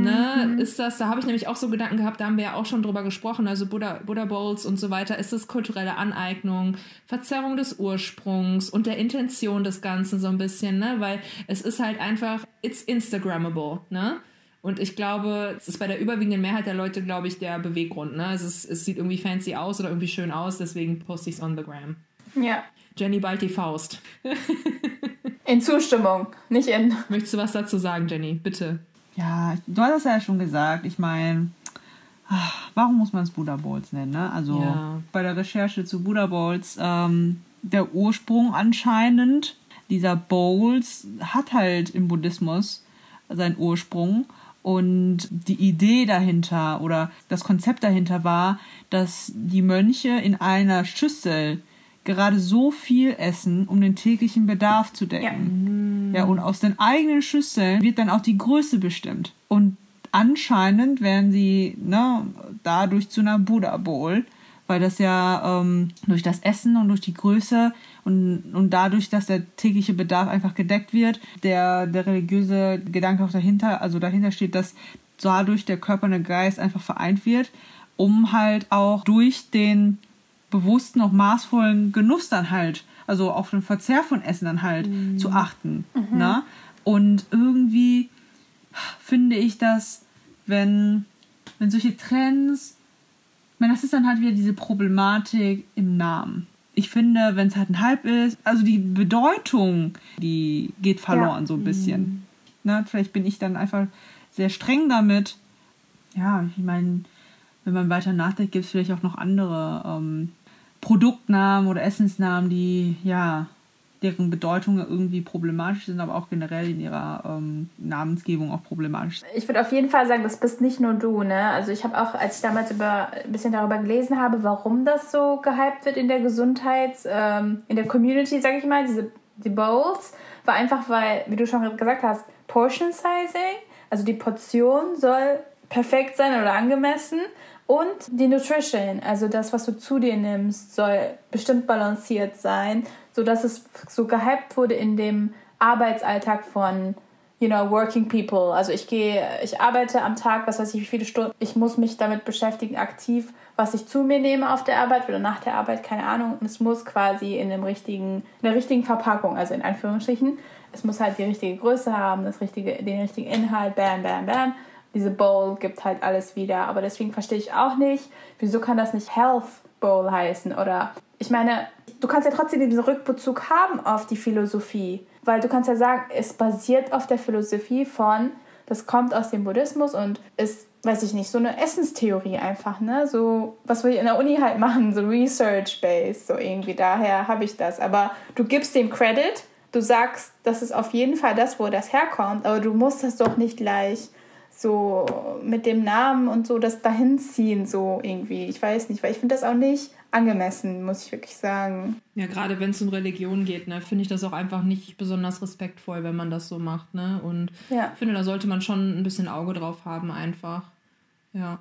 Ne, ist das, da habe ich nämlich auch so Gedanken gehabt, da haben wir ja auch schon drüber gesprochen, also Buddha, Buddha Bowls und so weiter. Ist das kulturelle Aneignung, Verzerrung des Ursprungs und der Intention des Ganzen so ein bisschen, ne? Weil es ist halt einfach, it's Instagrammable, ne? Und ich glaube, es ist bei der überwiegenden Mehrheit der Leute, glaube ich, der Beweggrund, ne? Es, ist, es sieht irgendwie fancy aus oder irgendwie schön aus, deswegen poste ich es on the gram. Ja. Jenny bald die Faust. In Zustimmung, nicht in. Möchtest du was dazu sagen, Jenny? Bitte. Ja, du hast es ja schon gesagt. Ich meine, ah, warum muss man es Buddha Bowls nennen? Ne? Also Ja. bei der Recherche zu Buddha Bowls, ähm, der Ursprung anscheinend dieser Bowls hat halt im Buddhismus seinen Ursprung. Und die Idee dahinter oder das Konzept dahinter war, dass die Mönche in einer Schüssel gerade so viel essen, um den täglichen Bedarf zu decken. Ja, ja und aus den eigenen Schüsseln wird dann auch die Größe bestimmt. Und anscheinend werden sie ne, dadurch zu einer Buddha Bowl, weil das ja ähm, durch das Essen und durch die Größe und, und dadurch, dass der tägliche Bedarf einfach gedeckt wird, der, der religiöse Gedanke auch dahinter, also dahinter steht, dass dadurch der Körper und der Geist einfach vereint wird, um halt auch durch den bewussten, auch maßvollen Genuss dann halt, also auf den Verzehr von Essen dann halt mhm. zu achten. Mhm. Ne? Und irgendwie finde ich, dass wenn, wenn solche Trends, ich meine, das ist dann halt wieder diese Problematik im Namen. Ich finde, wenn es halt ein Hype ist, also die Bedeutung, die geht verloren ja. so ein bisschen. Mhm. Ne? Vielleicht bin ich dann einfach sehr streng damit. Ja, ich meine, wenn man weiter nachdenkt, gibt es vielleicht auch noch andere ähm, Produktnamen oder Essensnamen, die ja deren Bedeutung irgendwie problematisch sind, aber auch generell in ihrer ähm, Namensgebung auch problematisch. Ich würde auf jeden Fall sagen, das bist nicht nur du, ne? Also ich habe auch, als ich damals über, ein bisschen darüber gelesen habe, warum das so gehypt wird in der Gesundheits, ähm, in der Community, sage ich mal, diese die Bowls, war einfach, weil, wie du schon gesagt hast, Portion Sizing, also die Portion soll perfekt sein oder angemessen und die Nutrition, also das, was du zu dir nimmst, soll bestimmt balanciert sein, sodass es so gehypt wurde in dem Arbeitsalltag von you know, working people. Also ich gehe, ich arbeite am Tag, was weiß ich, wie viele Stunden. Ich muss mich damit beschäftigen, aktiv, was ich zu mir nehme auf der Arbeit oder nach der Arbeit, keine Ahnung. Und es muss quasi in dem richtigen, in der richtigen Verpackung, also in Anführungsstrichen. Es muss halt die richtige Größe haben, das richtige, den richtigen Inhalt, bam, bam, bam diese Bowl gibt halt alles wieder. Aber deswegen verstehe ich auch nicht, wieso kann das nicht Health Bowl heißen? Oder ich meine, du kannst ja trotzdem diesen Rückbezug haben auf die Philosophie. Weil du kannst ja sagen, es basiert auf der Philosophie von, das kommt aus dem Buddhismus und ist, weiß ich nicht, so eine Essenstheorie einfach, ne? So, was wir in der Uni halt machen, so Research-based, so irgendwie, daher habe ich das. Aber du gibst dem Credit, du sagst, das ist auf jeden Fall das, wo das herkommt, aber du musst das doch nicht gleich so mit dem Namen und so das dahinziehen, so irgendwie. Ich weiß nicht, weil ich finde das auch nicht angemessen, muss ich wirklich sagen. Ja, gerade wenn es um Religion geht, ne, finde ich das auch einfach nicht besonders respektvoll, wenn man das so macht, ne? Und ja. finde, da sollte man schon ein bisschen Auge drauf haben, einfach. Ja.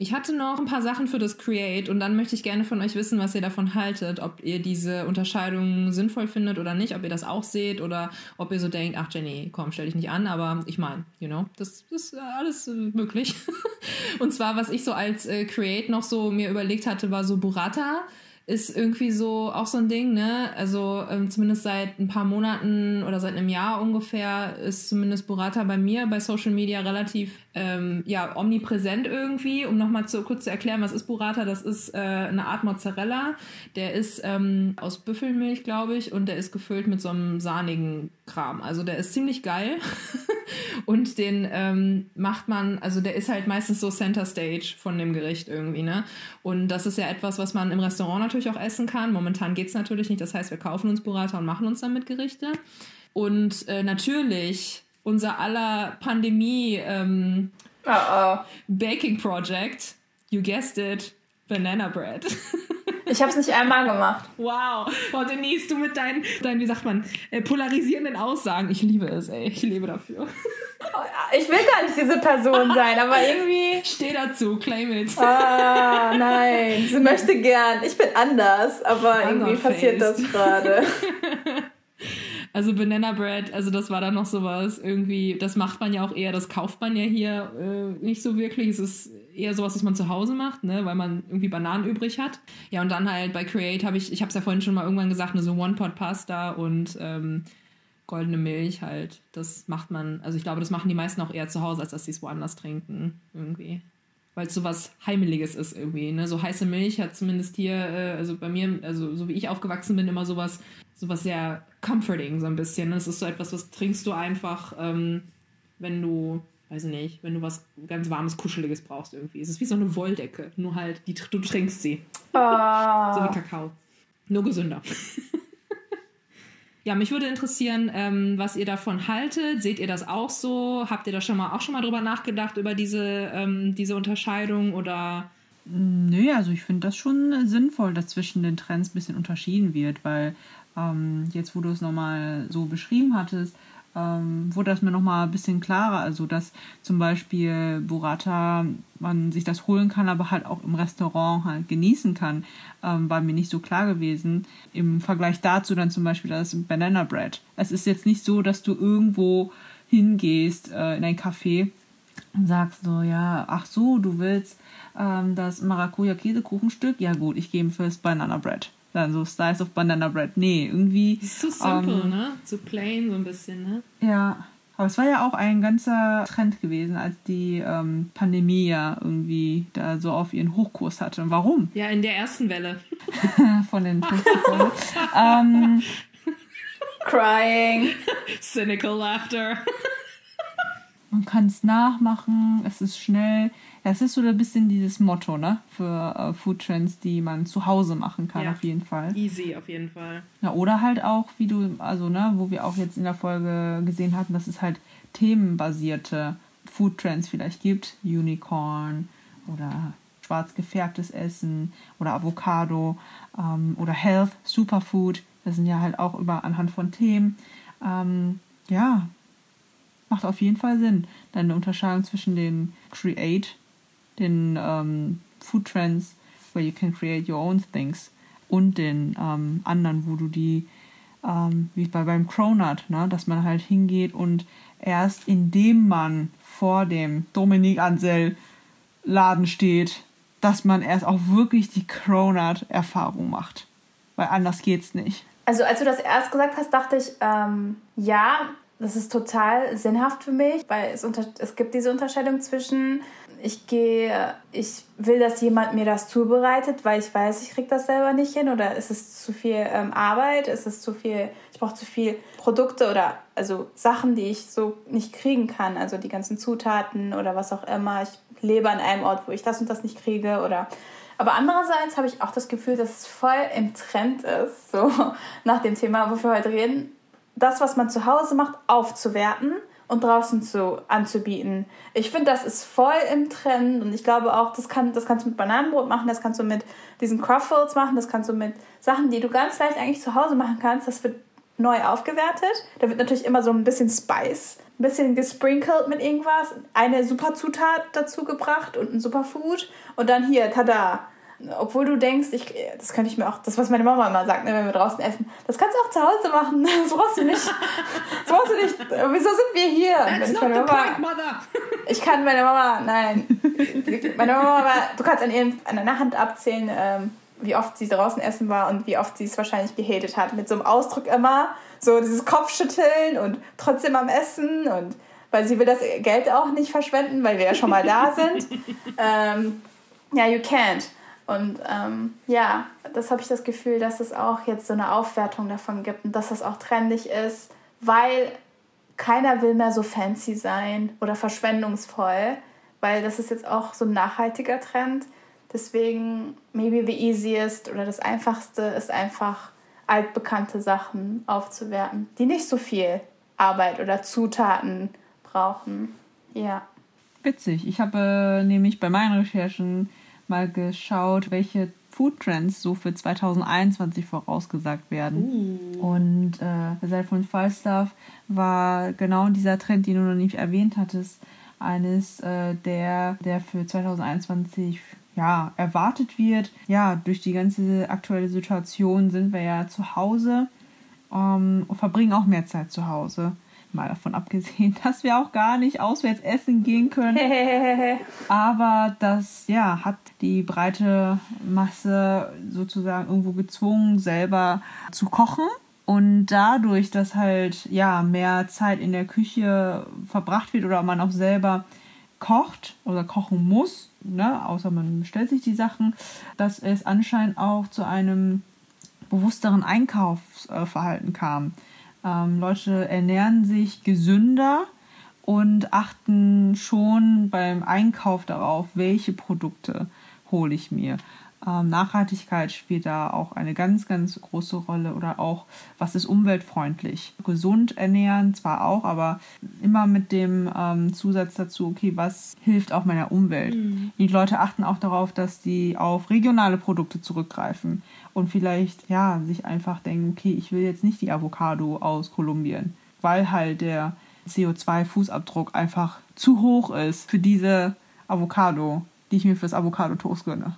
Ich hatte noch ein paar Sachen für das Create und dann möchte ich gerne von euch wissen, was ihr davon haltet, ob ihr diese Unterscheidung sinnvoll findet oder nicht, ob ihr das auch seht oder ob ihr so denkt, ach Jenny, komm, stell dich nicht an, aber ich meine, you know, das, das ist alles äh, möglich. und zwar, was ich so als äh, Create noch so mir überlegt hatte, war so Burrata ist irgendwie so auch so ein Ding, ne? Also ähm, zumindest seit ein paar Monaten oder seit einem Jahr ungefähr ist zumindest Burrata bei mir bei Social Media relativ ähm, ja omnipräsent irgendwie. Um nochmal zu, kurz zu erklären, was ist Burrata? Das ist äh, eine Art Mozzarella. Der ist ähm, aus Büffelmilch, glaube ich, und der ist gefüllt mit so einem sahnigen Kram. Also der ist ziemlich geil und den ähm, macht man, also der ist halt meistens so Center Stage von dem Gericht irgendwie, ne? Und das ist ja etwas, was man im Restaurant natürlich auch essen kann. Momentan geht es natürlich nicht. Das heißt, wir kaufen uns Burrata und machen uns damit Gerichte. Und äh, natürlich unser aller Pandemie ähm, oh oh. Baking Project, you guessed it, Banana Bread. Ich habe es nicht einmal gemacht. Wow. Oh, Denise, du mit deinen, deinen wie sagt man, äh, polarisierenden Aussagen. Ich liebe es, ey. Ich lebe dafür. Ich will gar nicht diese Person sein, aber irgendwie. Steh dazu, claim it. Ah, nein. Sie möchte gern. Ich bin anders, aber irgendwie passiert das gerade. Also Banana Bread, also das war dann noch sowas irgendwie, das macht man ja auch eher, das kauft man ja hier äh, nicht so wirklich. Es ist eher sowas, was man zu Hause macht, ne, weil man irgendwie Bananen übrig hat. Ja, und dann halt bei Create habe ich, ich habe es ja vorhin schon mal irgendwann gesagt, ne, so One-Pot-Pasta und ähm, goldene Milch halt. Das macht man, also ich glaube, das machen die meisten auch eher zu Hause, als dass sie es woanders trinken, irgendwie. Weil es so was Heimeliges ist irgendwie. Ne? So heiße Milch hat zumindest hier, äh, also bei mir, also so wie ich aufgewachsen bin, immer sowas, sowas sehr comforting, so ein bisschen. Es ist so etwas, was trinkst du einfach, ähm, wenn du, weiß ich nicht, wenn du was ganz warmes, kuscheliges brauchst irgendwie. Es ist wie so eine Wolldecke, nur halt, die, du trinkst sie. Oh. So wie Kakao. Nur gesünder. Ja, mich würde interessieren, ähm, was ihr davon haltet. Seht ihr das auch so? Habt ihr da schon mal auch schon mal drüber nachgedacht über diese, ähm, diese Unterscheidung oder? Nö, also ich finde das schon sinnvoll, dass zwischen den Trends ein bisschen unterschieden wird, weil ähm, jetzt, wo du es nochmal so beschrieben hattest, ähm, wurde das mir nochmal ein bisschen klarer. Also, dass zum Beispiel Burrata man sich das holen kann, aber halt auch im Restaurant halt genießen kann, ähm, war mir nicht so klar gewesen. Im Vergleich dazu dann zum Beispiel das Banana Bread. Es ist jetzt nicht so, dass du irgendwo hingehst äh, in ein Café und sagst so, ja, ach so, du willst ähm, das Maracuja-Käsekuchenstück? Ja gut, ich gehe fürs Banana Bread dann so Slice of Banana Bread. Nee, irgendwie. Ist so simple, ähm, ne? So plain so ein bisschen, ne? Ja. Aber es war ja auch ein ganzer Trend gewesen, als die ähm, Pandemie ja irgendwie da so auf ihren Hochkurs hatte. Und warum? Ja, in der ersten Welle. Von den 50 ähm, Crying. Cynical laughter. Man kann es nachmachen, es ist schnell. Das ist so ein bisschen dieses Motto, ne? Für äh, Food Trends, die man zu Hause machen kann, ja. auf jeden Fall. Easy, auf jeden Fall. Ja, oder halt auch, wie du, also, ne, wo wir auch jetzt in der Folge gesehen hatten, dass es halt themenbasierte Food Trends vielleicht gibt. Unicorn oder schwarz gefärbtes Essen oder Avocado ähm, oder Health, Superfood. Das sind ja halt auch über anhand von Themen. Ähm, ja, macht auf jeden Fall Sinn. Dann eine Unterscheidung zwischen den Create den ähm, Food Trends, where you can create your own things und den ähm, anderen, wo du die, ähm, wie bei beim Cronut, ne, dass man halt hingeht und erst indem man vor dem Dominik Ansel Laden steht, dass man erst auch wirklich die Cronut-Erfahrung macht. Weil anders geht's nicht. Also als du das erst gesagt hast, dachte ich, ähm, ja, das ist total sinnhaft für mich, weil es, unter es gibt diese Unterscheidung zwischen ich gehe, ich will, dass jemand mir das zubereitet, weil ich weiß, ich kriege das selber nicht hin oder ist es zu viel ähm, Arbeit, ist es zu viel, ich brauche zu viel Produkte oder also Sachen, die ich so nicht kriegen kann, also die ganzen Zutaten oder was auch immer. Ich lebe an einem Ort, wo ich das und das nicht kriege oder aber andererseits habe ich auch das Gefühl, dass es voll im Trend ist, so nach dem Thema, wofür wir heute reden, das, was man zu Hause macht, aufzuwerten und draußen zu, anzubieten. Ich finde, das ist voll im Trend und ich glaube auch, das, kann, das kannst du mit Bananenbrot machen, das kannst du mit diesen Cruffles machen, das kannst du mit Sachen, die du ganz leicht eigentlich zu Hause machen kannst. Das wird neu aufgewertet. Da wird natürlich immer so ein bisschen Spice, ein bisschen gesprinkelt mit irgendwas, eine super Zutat dazu gebracht und ein Superfood und dann hier, tada, obwohl du denkst, ich, das könnte ich mir auch, das, was meine Mama immer sagt, ne, wenn wir draußen essen, das kannst du auch zu Hause machen. Das brauchst du nicht. Das brauchst du nicht. Wieso sind wir hier? That's not Mama, point, mother. Ich kann meine Mama, nein. Meine Mama war, du kannst an, ihren, an einer Hand abzählen, ähm, wie oft sie draußen essen war und wie oft sie es wahrscheinlich gehatet hat. Mit so einem Ausdruck immer, so dieses Kopfschütteln und trotzdem am Essen und weil sie will das Geld auch nicht verschwenden, weil wir ja schon mal da sind. ähm, ja, you can't. Und ähm, ja, das habe ich das Gefühl, dass es auch jetzt so eine Aufwertung davon gibt und dass das auch trendig ist, weil keiner will mehr so fancy sein oder verschwendungsvoll, weil das ist jetzt auch so ein nachhaltiger Trend. Deswegen, maybe the easiest oder das Einfachste ist einfach, altbekannte Sachen aufzuwerten, die nicht so viel Arbeit oder Zutaten brauchen. Ja. Witzig. Ich habe äh, nämlich bei meinen Recherchen mal geschaut, welche Food Trends so für 2021 vorausgesagt werden. Uh. Und äh, der von Falstaff war genau dieser Trend, den du noch nicht erwähnt hattest, eines äh, der, der für 2021 ja, erwartet wird. Ja, durch die ganze aktuelle Situation sind wir ja zu Hause ähm, und verbringen auch mehr Zeit zu Hause. Mal davon abgesehen, dass wir auch gar nicht auswärts essen gehen können. Aber das ja, hat die breite Masse sozusagen irgendwo gezwungen, selber zu kochen. Und dadurch, dass halt ja mehr Zeit in der Küche verbracht wird oder man auch selber kocht oder kochen muss, ne, außer man bestellt sich die Sachen, dass es anscheinend auch zu einem bewussteren Einkaufsverhalten kam. Ähm, Leute ernähren sich gesünder und achten schon beim Einkauf darauf, welche Produkte hole ich mir. Ähm, Nachhaltigkeit spielt da auch eine ganz, ganz große Rolle oder auch, was ist umweltfreundlich. Gesund ernähren zwar auch, aber immer mit dem ähm, Zusatz dazu, okay, was hilft auch meiner Umwelt. Mhm. Die Leute achten auch darauf, dass die auf regionale Produkte zurückgreifen und vielleicht, ja, sich einfach denken, okay, ich will jetzt nicht die Avocado aus Kolumbien, weil halt der CO2-Fußabdruck einfach zu hoch ist für diese Avocado, die ich mir fürs Avocado-Toast gönne.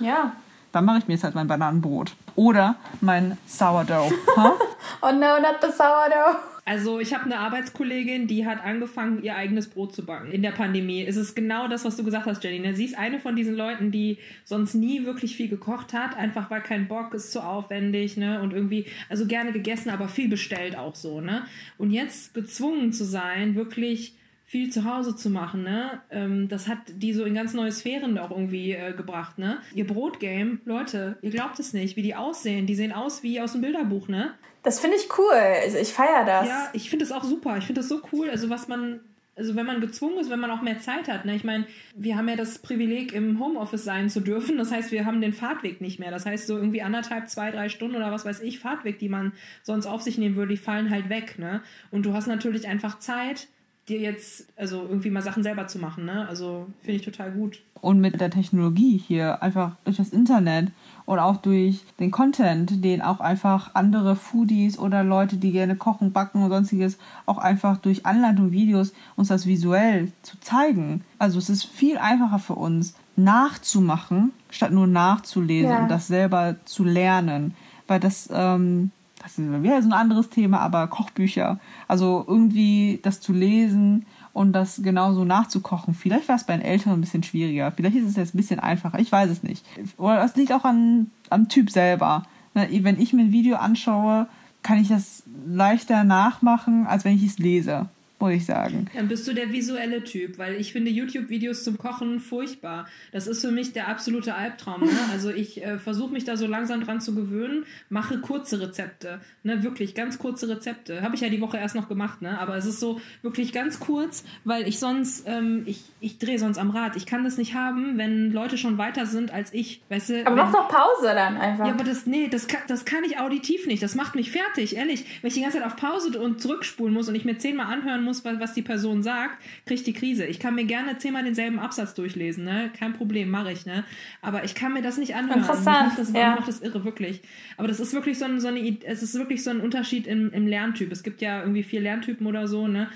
Ja. Dann mache ich mir jetzt halt mein Bananenbrot. Oder mein Sourdough. Huh? oh no, not the Sourdough. Also ich habe eine Arbeitskollegin, die hat angefangen, ihr eigenes Brot zu backen in der Pandemie. Es ist genau das, was du gesagt hast, Jenny. Ne? Sie ist eine von diesen Leuten, die sonst nie wirklich viel gekocht hat, einfach weil kein Bock ist zu aufwendig, ne? Und irgendwie, also gerne gegessen, aber viel bestellt auch so, ne? Und jetzt gezwungen zu sein, wirklich viel zu Hause zu machen, ne? Ähm, das hat die so in ganz neue Sphären auch irgendwie äh, gebracht, ne? Ihr Brotgame, Leute, ihr glaubt es nicht, wie die aussehen. Die sehen aus wie aus dem Bilderbuch, ne? Das finde ich cool. Also ich feiere das. Ja, ich finde es auch super. Ich finde das so cool. Also was man also wenn man gezwungen ist, wenn man auch mehr Zeit hat. Ne? Ich meine, wir haben ja das Privileg, im Homeoffice sein zu dürfen. Das heißt, wir haben den Fahrtweg nicht mehr. Das heißt, so irgendwie anderthalb, zwei, drei Stunden oder was weiß ich, Fahrtweg, die man sonst auf sich nehmen würde, die fallen halt weg. Ne? Und du hast natürlich einfach Zeit, dir jetzt, also irgendwie mal Sachen selber zu machen, ne? Also finde ich total gut. Und mit der Technologie hier, einfach durch das Internet und auch durch den Content, den auch einfach andere Foodies oder Leute, die gerne kochen, backen und sonstiges, auch einfach durch Anleitung, Videos uns das visuell zu zeigen. Also es ist viel einfacher für uns, nachzumachen, statt nur nachzulesen ja. und das selber zu lernen. Weil das ähm, das ist wieder so ein anderes Thema, aber Kochbücher, also irgendwie das zu lesen und das genauso nachzukochen. Vielleicht war es bei den Eltern ein bisschen schwieriger, vielleicht ist es jetzt ein bisschen einfacher, ich weiß es nicht. Oder das liegt auch an, am Typ selber. Ne, wenn ich mir ein Video anschaue, kann ich das leichter nachmachen, als wenn ich es lese muss ich sagen. Dann bist du der visuelle Typ, weil ich finde YouTube-Videos zum Kochen furchtbar. Das ist für mich der absolute Albtraum. Ne? Also ich äh, versuche mich da so langsam dran zu gewöhnen, mache kurze Rezepte, ne? wirklich ganz kurze Rezepte. Habe ich ja die Woche erst noch gemacht, ne? aber es ist so wirklich ganz kurz, weil ich sonst, ähm, ich, ich drehe sonst am Rad. Ich kann das nicht haben, wenn Leute schon weiter sind als ich. Weißt du, aber wenn, mach doch Pause dann einfach. Ja, aber das, nee, das kann, das kann ich auditiv nicht. Das macht mich fertig, ehrlich. Wenn ich die ganze Zeit auf Pause und zurückspulen muss und ich mir zehnmal anhören muss, muss, was die Person sagt, kriege ich die Krise. Ich kann mir gerne zehnmal denselben Absatz durchlesen, ne? Kein Problem, mache ich, ne? Aber ich kann mir das nicht anhören. Interessant. Mich das, ja. macht das irre, wirklich. Aber das ist wirklich so, ein, so eine, es ist wirklich so ein Unterschied im, im Lerntyp. Es gibt ja irgendwie vier Lerntypen oder so, ne?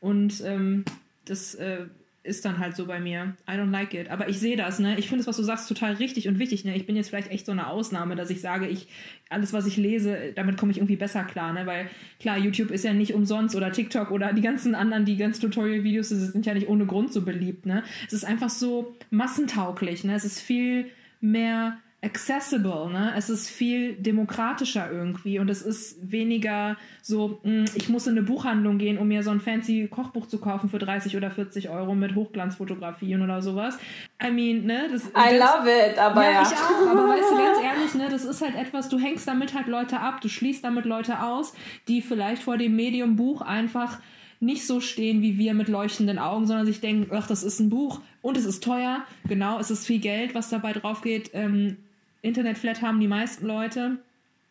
Und ähm, das äh, ist dann halt so bei mir. I don't like it. Aber ich sehe das, ne? Ich finde es, was du sagst, total richtig und wichtig, ne? Ich bin jetzt vielleicht echt so eine Ausnahme, dass ich sage, ich, alles, was ich lese, damit komme ich irgendwie besser klar, ne? Weil klar, YouTube ist ja nicht umsonst oder TikTok oder die ganzen anderen, die ganz Tutorial-Videos sind ja nicht ohne Grund so beliebt, ne? Es ist einfach so massentauglich, ne? Es ist viel mehr accessible, ne? Es ist viel demokratischer irgendwie und es ist weniger so, hm, ich muss in eine Buchhandlung gehen, um mir so ein fancy Kochbuch zu kaufen für 30 oder 40 Euro mit Hochglanzfotografien oder sowas. I mean, ne? Das, I das, love it, aber ja. ja. ich auch, aber weißt du, ganz ehrlich, ne? Das ist halt etwas, du hängst damit halt Leute ab, du schließt damit Leute aus, die vielleicht vor dem Medium Buch einfach nicht so stehen wie wir mit leuchtenden Augen, sondern sich denken, ach, das ist ein Buch und es ist teuer, genau, es ist viel Geld, was dabei drauf geht. Ähm, Internetflat haben die meisten Leute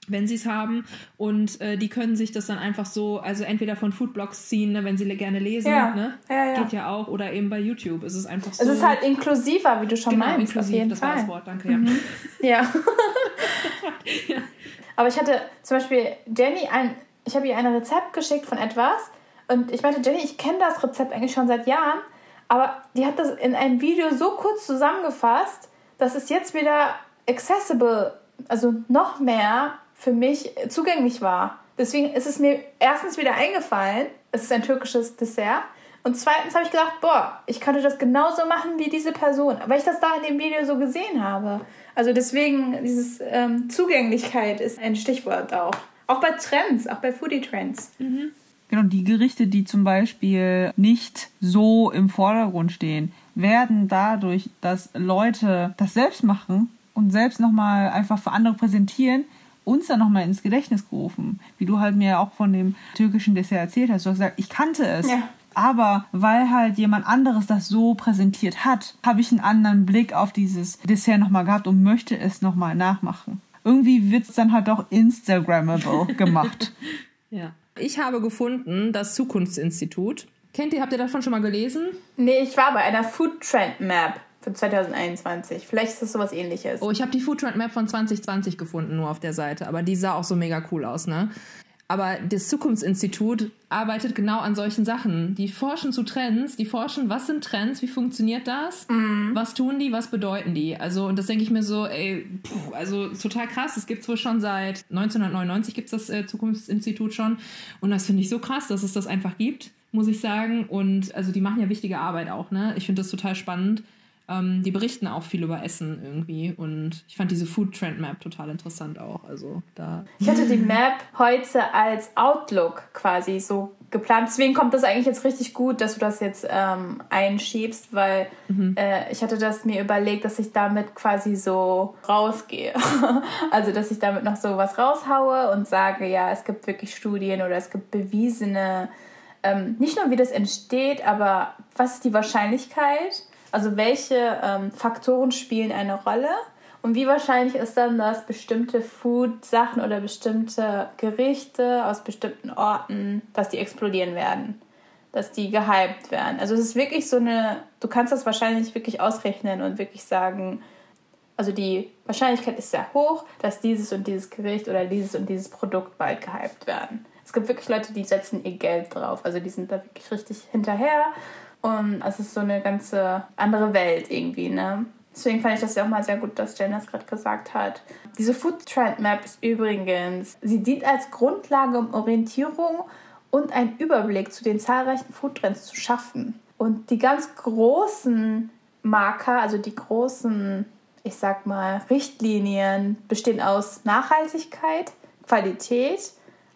wenn sie es haben und äh, die können sich das dann einfach so, also entweder von Foodblogs ziehen, ne, wenn sie gerne lesen, ja. ne? Ja, ja. geht ja auch, oder eben bei YouTube. Es ist einfach so. Es ist halt inklusiver, wie du schon genau, meinst. Inklusiv, auf jeden das Fall. war das Wort, danke. Mhm. Ja. ja. Aber ich hatte zum Beispiel Jenny ein, ich habe ihr ein Rezept geschickt von etwas und ich meinte, Jenny, ich kenne das Rezept eigentlich schon seit Jahren, aber die hat das in einem Video so kurz zusammengefasst, dass es jetzt wieder accessible, also noch mehr für mich zugänglich war. Deswegen ist es mir erstens wieder eingefallen, es ist ein türkisches Dessert. Und zweitens habe ich gedacht, boah, ich könnte das genauso machen wie diese Person, weil ich das da in dem Video so gesehen habe. Also deswegen, dieses ähm, Zugänglichkeit ist ein Stichwort auch. Auch bei Trends, auch bei Foodie-Trends. Mhm. Genau, die Gerichte, die zum Beispiel nicht so im Vordergrund stehen, werden dadurch, dass Leute das selbst machen, und selbst nochmal einfach für andere präsentieren, uns dann nochmal ins Gedächtnis gerufen. Wie du halt mir auch von dem türkischen Dessert erzählt hast. Du hast gesagt, ich kannte es. Ja. Aber weil halt jemand anderes das so präsentiert hat, habe ich einen anderen Blick auf dieses Dessert nochmal gehabt und möchte es nochmal nachmachen. Irgendwie wird es dann halt auch Instagrammable gemacht. ja. Ich habe gefunden, das Zukunftsinstitut. Kennt ihr, habt ihr davon schon mal gelesen? Nee, ich war bei einer Food Trend Map für 2021. Vielleicht ist das sowas ähnliches. Oh, ich habe die Food Trend Map von 2020 gefunden, nur auf der Seite. Aber die sah auch so mega cool aus, ne? Aber das Zukunftsinstitut arbeitet genau an solchen Sachen. Die forschen zu Trends, die forschen, was sind Trends, wie funktioniert das, mm. was tun die, was bedeuten die. Also, und das denke ich mir so, ey, puh, also total krass. Es gibt es wohl schon seit 1999 gibt es das äh, Zukunftsinstitut schon. Und das finde ich so krass, dass es das einfach gibt, muss ich sagen. Und also die machen ja wichtige Arbeit auch, ne? Ich finde das total spannend. Ähm, die berichten auch viel über Essen irgendwie und ich fand diese Food Trend Map total interessant auch. Also da. Ich hatte die Map heute als Outlook quasi so geplant. Deswegen kommt das eigentlich jetzt richtig gut, dass du das jetzt ähm, einschiebst, weil mhm. äh, ich hatte das mir überlegt, dass ich damit quasi so rausgehe. also dass ich damit noch so was raushaue und sage, ja, es gibt wirklich Studien oder es gibt bewiesene, ähm, nicht nur wie das entsteht, aber was ist die Wahrscheinlichkeit? Also welche ähm, Faktoren spielen eine Rolle und wie wahrscheinlich ist dann, dass bestimmte Food-Sachen oder bestimmte Gerichte aus bestimmten Orten, dass die explodieren werden, dass die gehypt werden. Also es ist wirklich so eine, du kannst das wahrscheinlich wirklich ausrechnen und wirklich sagen, also die Wahrscheinlichkeit ist sehr hoch, dass dieses und dieses Gericht oder dieses und dieses Produkt bald gehypt werden. Es gibt wirklich Leute, die setzen ihr Geld drauf. Also die sind da wirklich richtig hinterher und es ist so eine ganze andere Welt irgendwie, ne? Deswegen fand ich das ja auch mal sehr gut, dass Jen das gerade gesagt hat. Diese Food Trend Map ist übrigens, sie dient als Grundlage, um Orientierung und einen Überblick zu den zahlreichen Food Trends zu schaffen. Und die ganz großen Marker, also die großen, ich sag mal, Richtlinien bestehen aus Nachhaltigkeit, Qualität,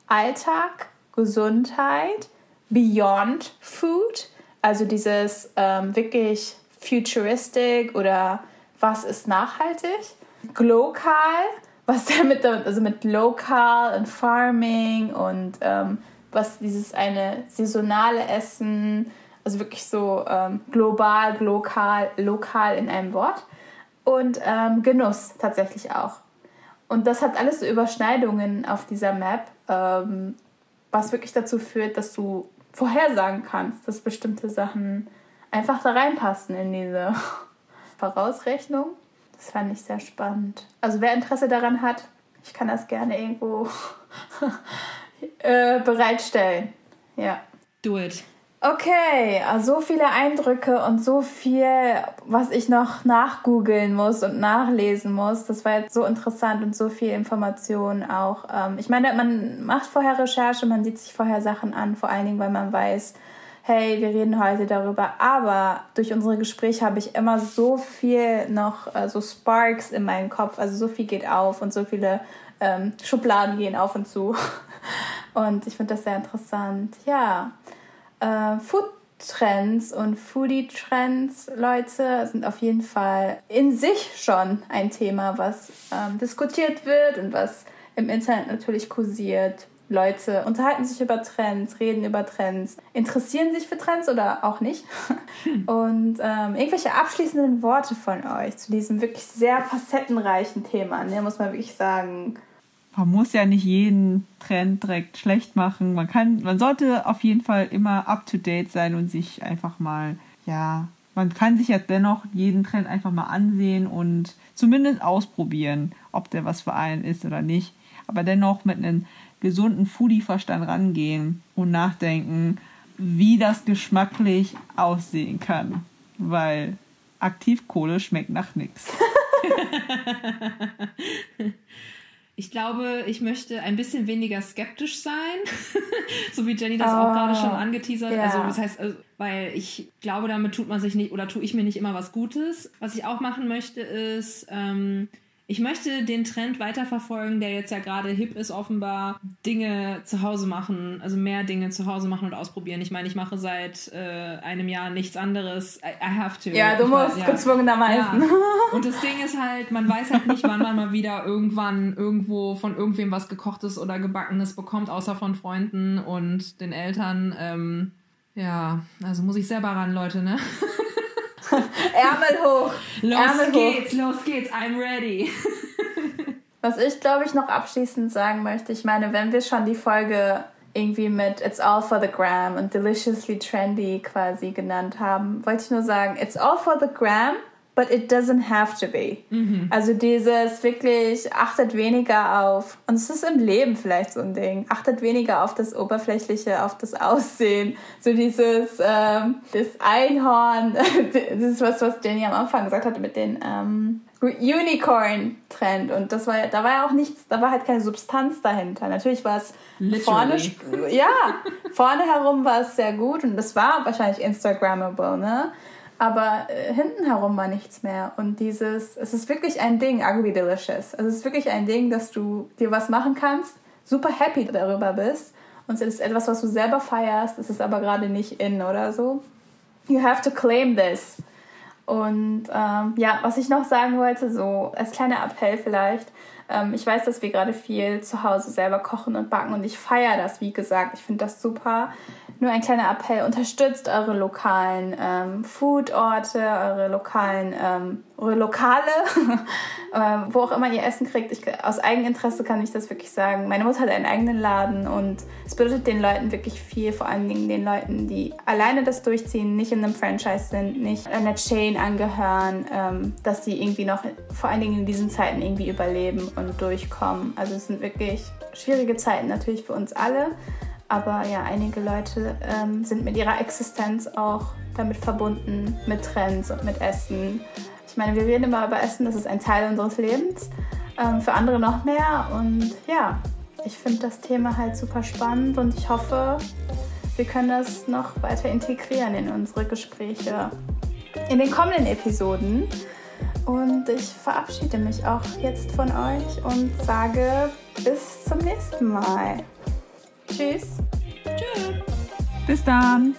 Alltag, Gesundheit, Beyond Food, also dieses ähm, wirklich futuristic oder was ist nachhaltig? Glokal, was damit, also mit lokal und Farming und ähm, was dieses eine saisonale Essen, also wirklich so ähm, global, lokal, lokal in einem Wort. Und ähm, Genuss tatsächlich auch. Und das hat alles so Überschneidungen auf dieser Map, ähm, was wirklich dazu führt, dass du vorhersagen kannst, dass bestimmte Sachen einfach da reinpassen in diese Vorausrechnung. Das fand ich sehr spannend. Also wer Interesse daran hat, ich kann das gerne irgendwo äh, bereitstellen. Ja. Do it. Okay, also so viele Eindrücke und so viel, was ich noch nachgoogeln muss und nachlesen muss. Das war jetzt so interessant und so viel Information auch. Ähm, ich meine, man macht vorher Recherche, man sieht sich vorher Sachen an, vor allen Dingen, weil man weiß, hey, wir reden heute darüber. Aber durch unsere Gespräche habe ich immer so viel noch, äh, so Sparks in meinem Kopf. Also so viel geht auf und so viele ähm, Schubladen gehen auf und zu. Und ich finde das sehr interessant. Ja äh, Food-Trends und Foodie-Trends, Leute, sind auf jeden Fall in sich schon ein Thema, was ähm, diskutiert wird und was im Internet natürlich kursiert. Leute unterhalten sich über Trends, reden über Trends, interessieren sich für Trends oder auch nicht. Und ähm, irgendwelche abschließenden Worte von euch zu diesem wirklich sehr facettenreichen Thema, ne, muss man wirklich sagen man muss ja nicht jeden Trend direkt schlecht machen. Man kann, man sollte auf jeden Fall immer up to date sein und sich einfach mal, ja, man kann sich ja dennoch jeden Trend einfach mal ansehen und zumindest ausprobieren, ob der was für einen ist oder nicht. Aber dennoch mit einem gesunden Foodie-Verstand rangehen und nachdenken, wie das geschmacklich aussehen kann. Weil Aktivkohle schmeckt nach nichts. Ich glaube, ich möchte ein bisschen weniger skeptisch sein, so wie Jenny das oh, auch gerade schon angeteasert. Ja. Also das heißt, also, weil ich glaube, damit tut man sich nicht oder tue ich mir nicht immer was Gutes. Was ich auch machen möchte, ist ähm, ich möchte den Trend weiterverfolgen, der jetzt ja gerade hip ist, offenbar Dinge zu Hause machen, also mehr Dinge zu Hause machen und ausprobieren. Ich meine, ich mache seit äh, einem Jahr nichts anderes. I, I have to. Ja, du ich musst ja. gezwungenermaßen. Ja. Und das Ding ist halt, man weiß halt nicht, wann man mal wieder irgendwann irgendwo von irgendwem was gekochtes oder gebackenes bekommt, außer von Freunden und den Eltern. Ähm, Ja, also muss ich selber ran, Leute, ne? Ärmel hoch. Los Ärmel geht's, hoch. los geht's, I'm ready. Was ich, glaube ich, noch abschließend sagen möchte, ich meine, wenn wir schon die Folge irgendwie mit It's all for the gram und Deliciously Trendy quasi genannt haben, wollte ich nur sagen, It's all for the gram, but it doesn't have to be. Also dieses wirklich achtet weniger auf, und es ist im Leben vielleicht so ein Ding, achtet weniger auf das Oberflächliche, auf das Aussehen. So dieses, ähm, das Einhorn, das ist was, was Jenny am Anfang gesagt hatte mit den ähm, Unicorn-Trend. Und das war da war ja auch nichts, da war halt keine Substanz dahinter. Natürlich war es vorne, ja, vorne herum war es sehr gut und das war wahrscheinlich Instagrammable, ne? Aber äh, hinten herum war nichts mehr. Und dieses, es ist wirklich ein Ding, Ugly Delicious. Es ist wirklich ein Ding, dass du dir was machen kannst, super happy darüber bist. Und es ist etwas, was du selber feierst, es ist aber gerade nicht in oder so. You have to claim this. Und ähm, ja, was ich noch sagen wollte, so als kleiner Appell vielleicht. Ähm, ich weiß, dass wir gerade viel zu Hause selber kochen und backen und ich feiere das, wie gesagt. Ich finde das super. Nur ein kleiner Appell, unterstützt eure lokalen ähm, Foodorte, eure lokalen, ähm, Lokale, ähm, wo auch immer ihr Essen kriegt. Ich, aus Eigeninteresse kann ich das wirklich sagen. Meine Mutter hat einen eigenen Laden und es bedeutet den Leuten wirklich viel, vor allen Dingen den Leuten, die alleine das durchziehen, nicht in einem Franchise sind, nicht einer Chain angehören, ähm, dass die irgendwie noch, vor allen Dingen in diesen Zeiten irgendwie überleben und durchkommen. Also es sind wirklich schwierige Zeiten natürlich für uns alle. Aber ja, einige Leute ähm, sind mit ihrer Existenz auch damit verbunden, mit Trends und mit Essen. Ich meine, wir reden immer über Essen, das ist ein Teil unseres Lebens. Ähm, für andere noch mehr. Und ja, ich finde das Thema halt super spannend und ich hoffe, wir können das noch weiter integrieren in unsere Gespräche in den kommenden Episoden. Und ich verabschiede mich auch jetzt von euch und sage bis zum nächsten Mal. Tschüss. Tschüss. Bis dann.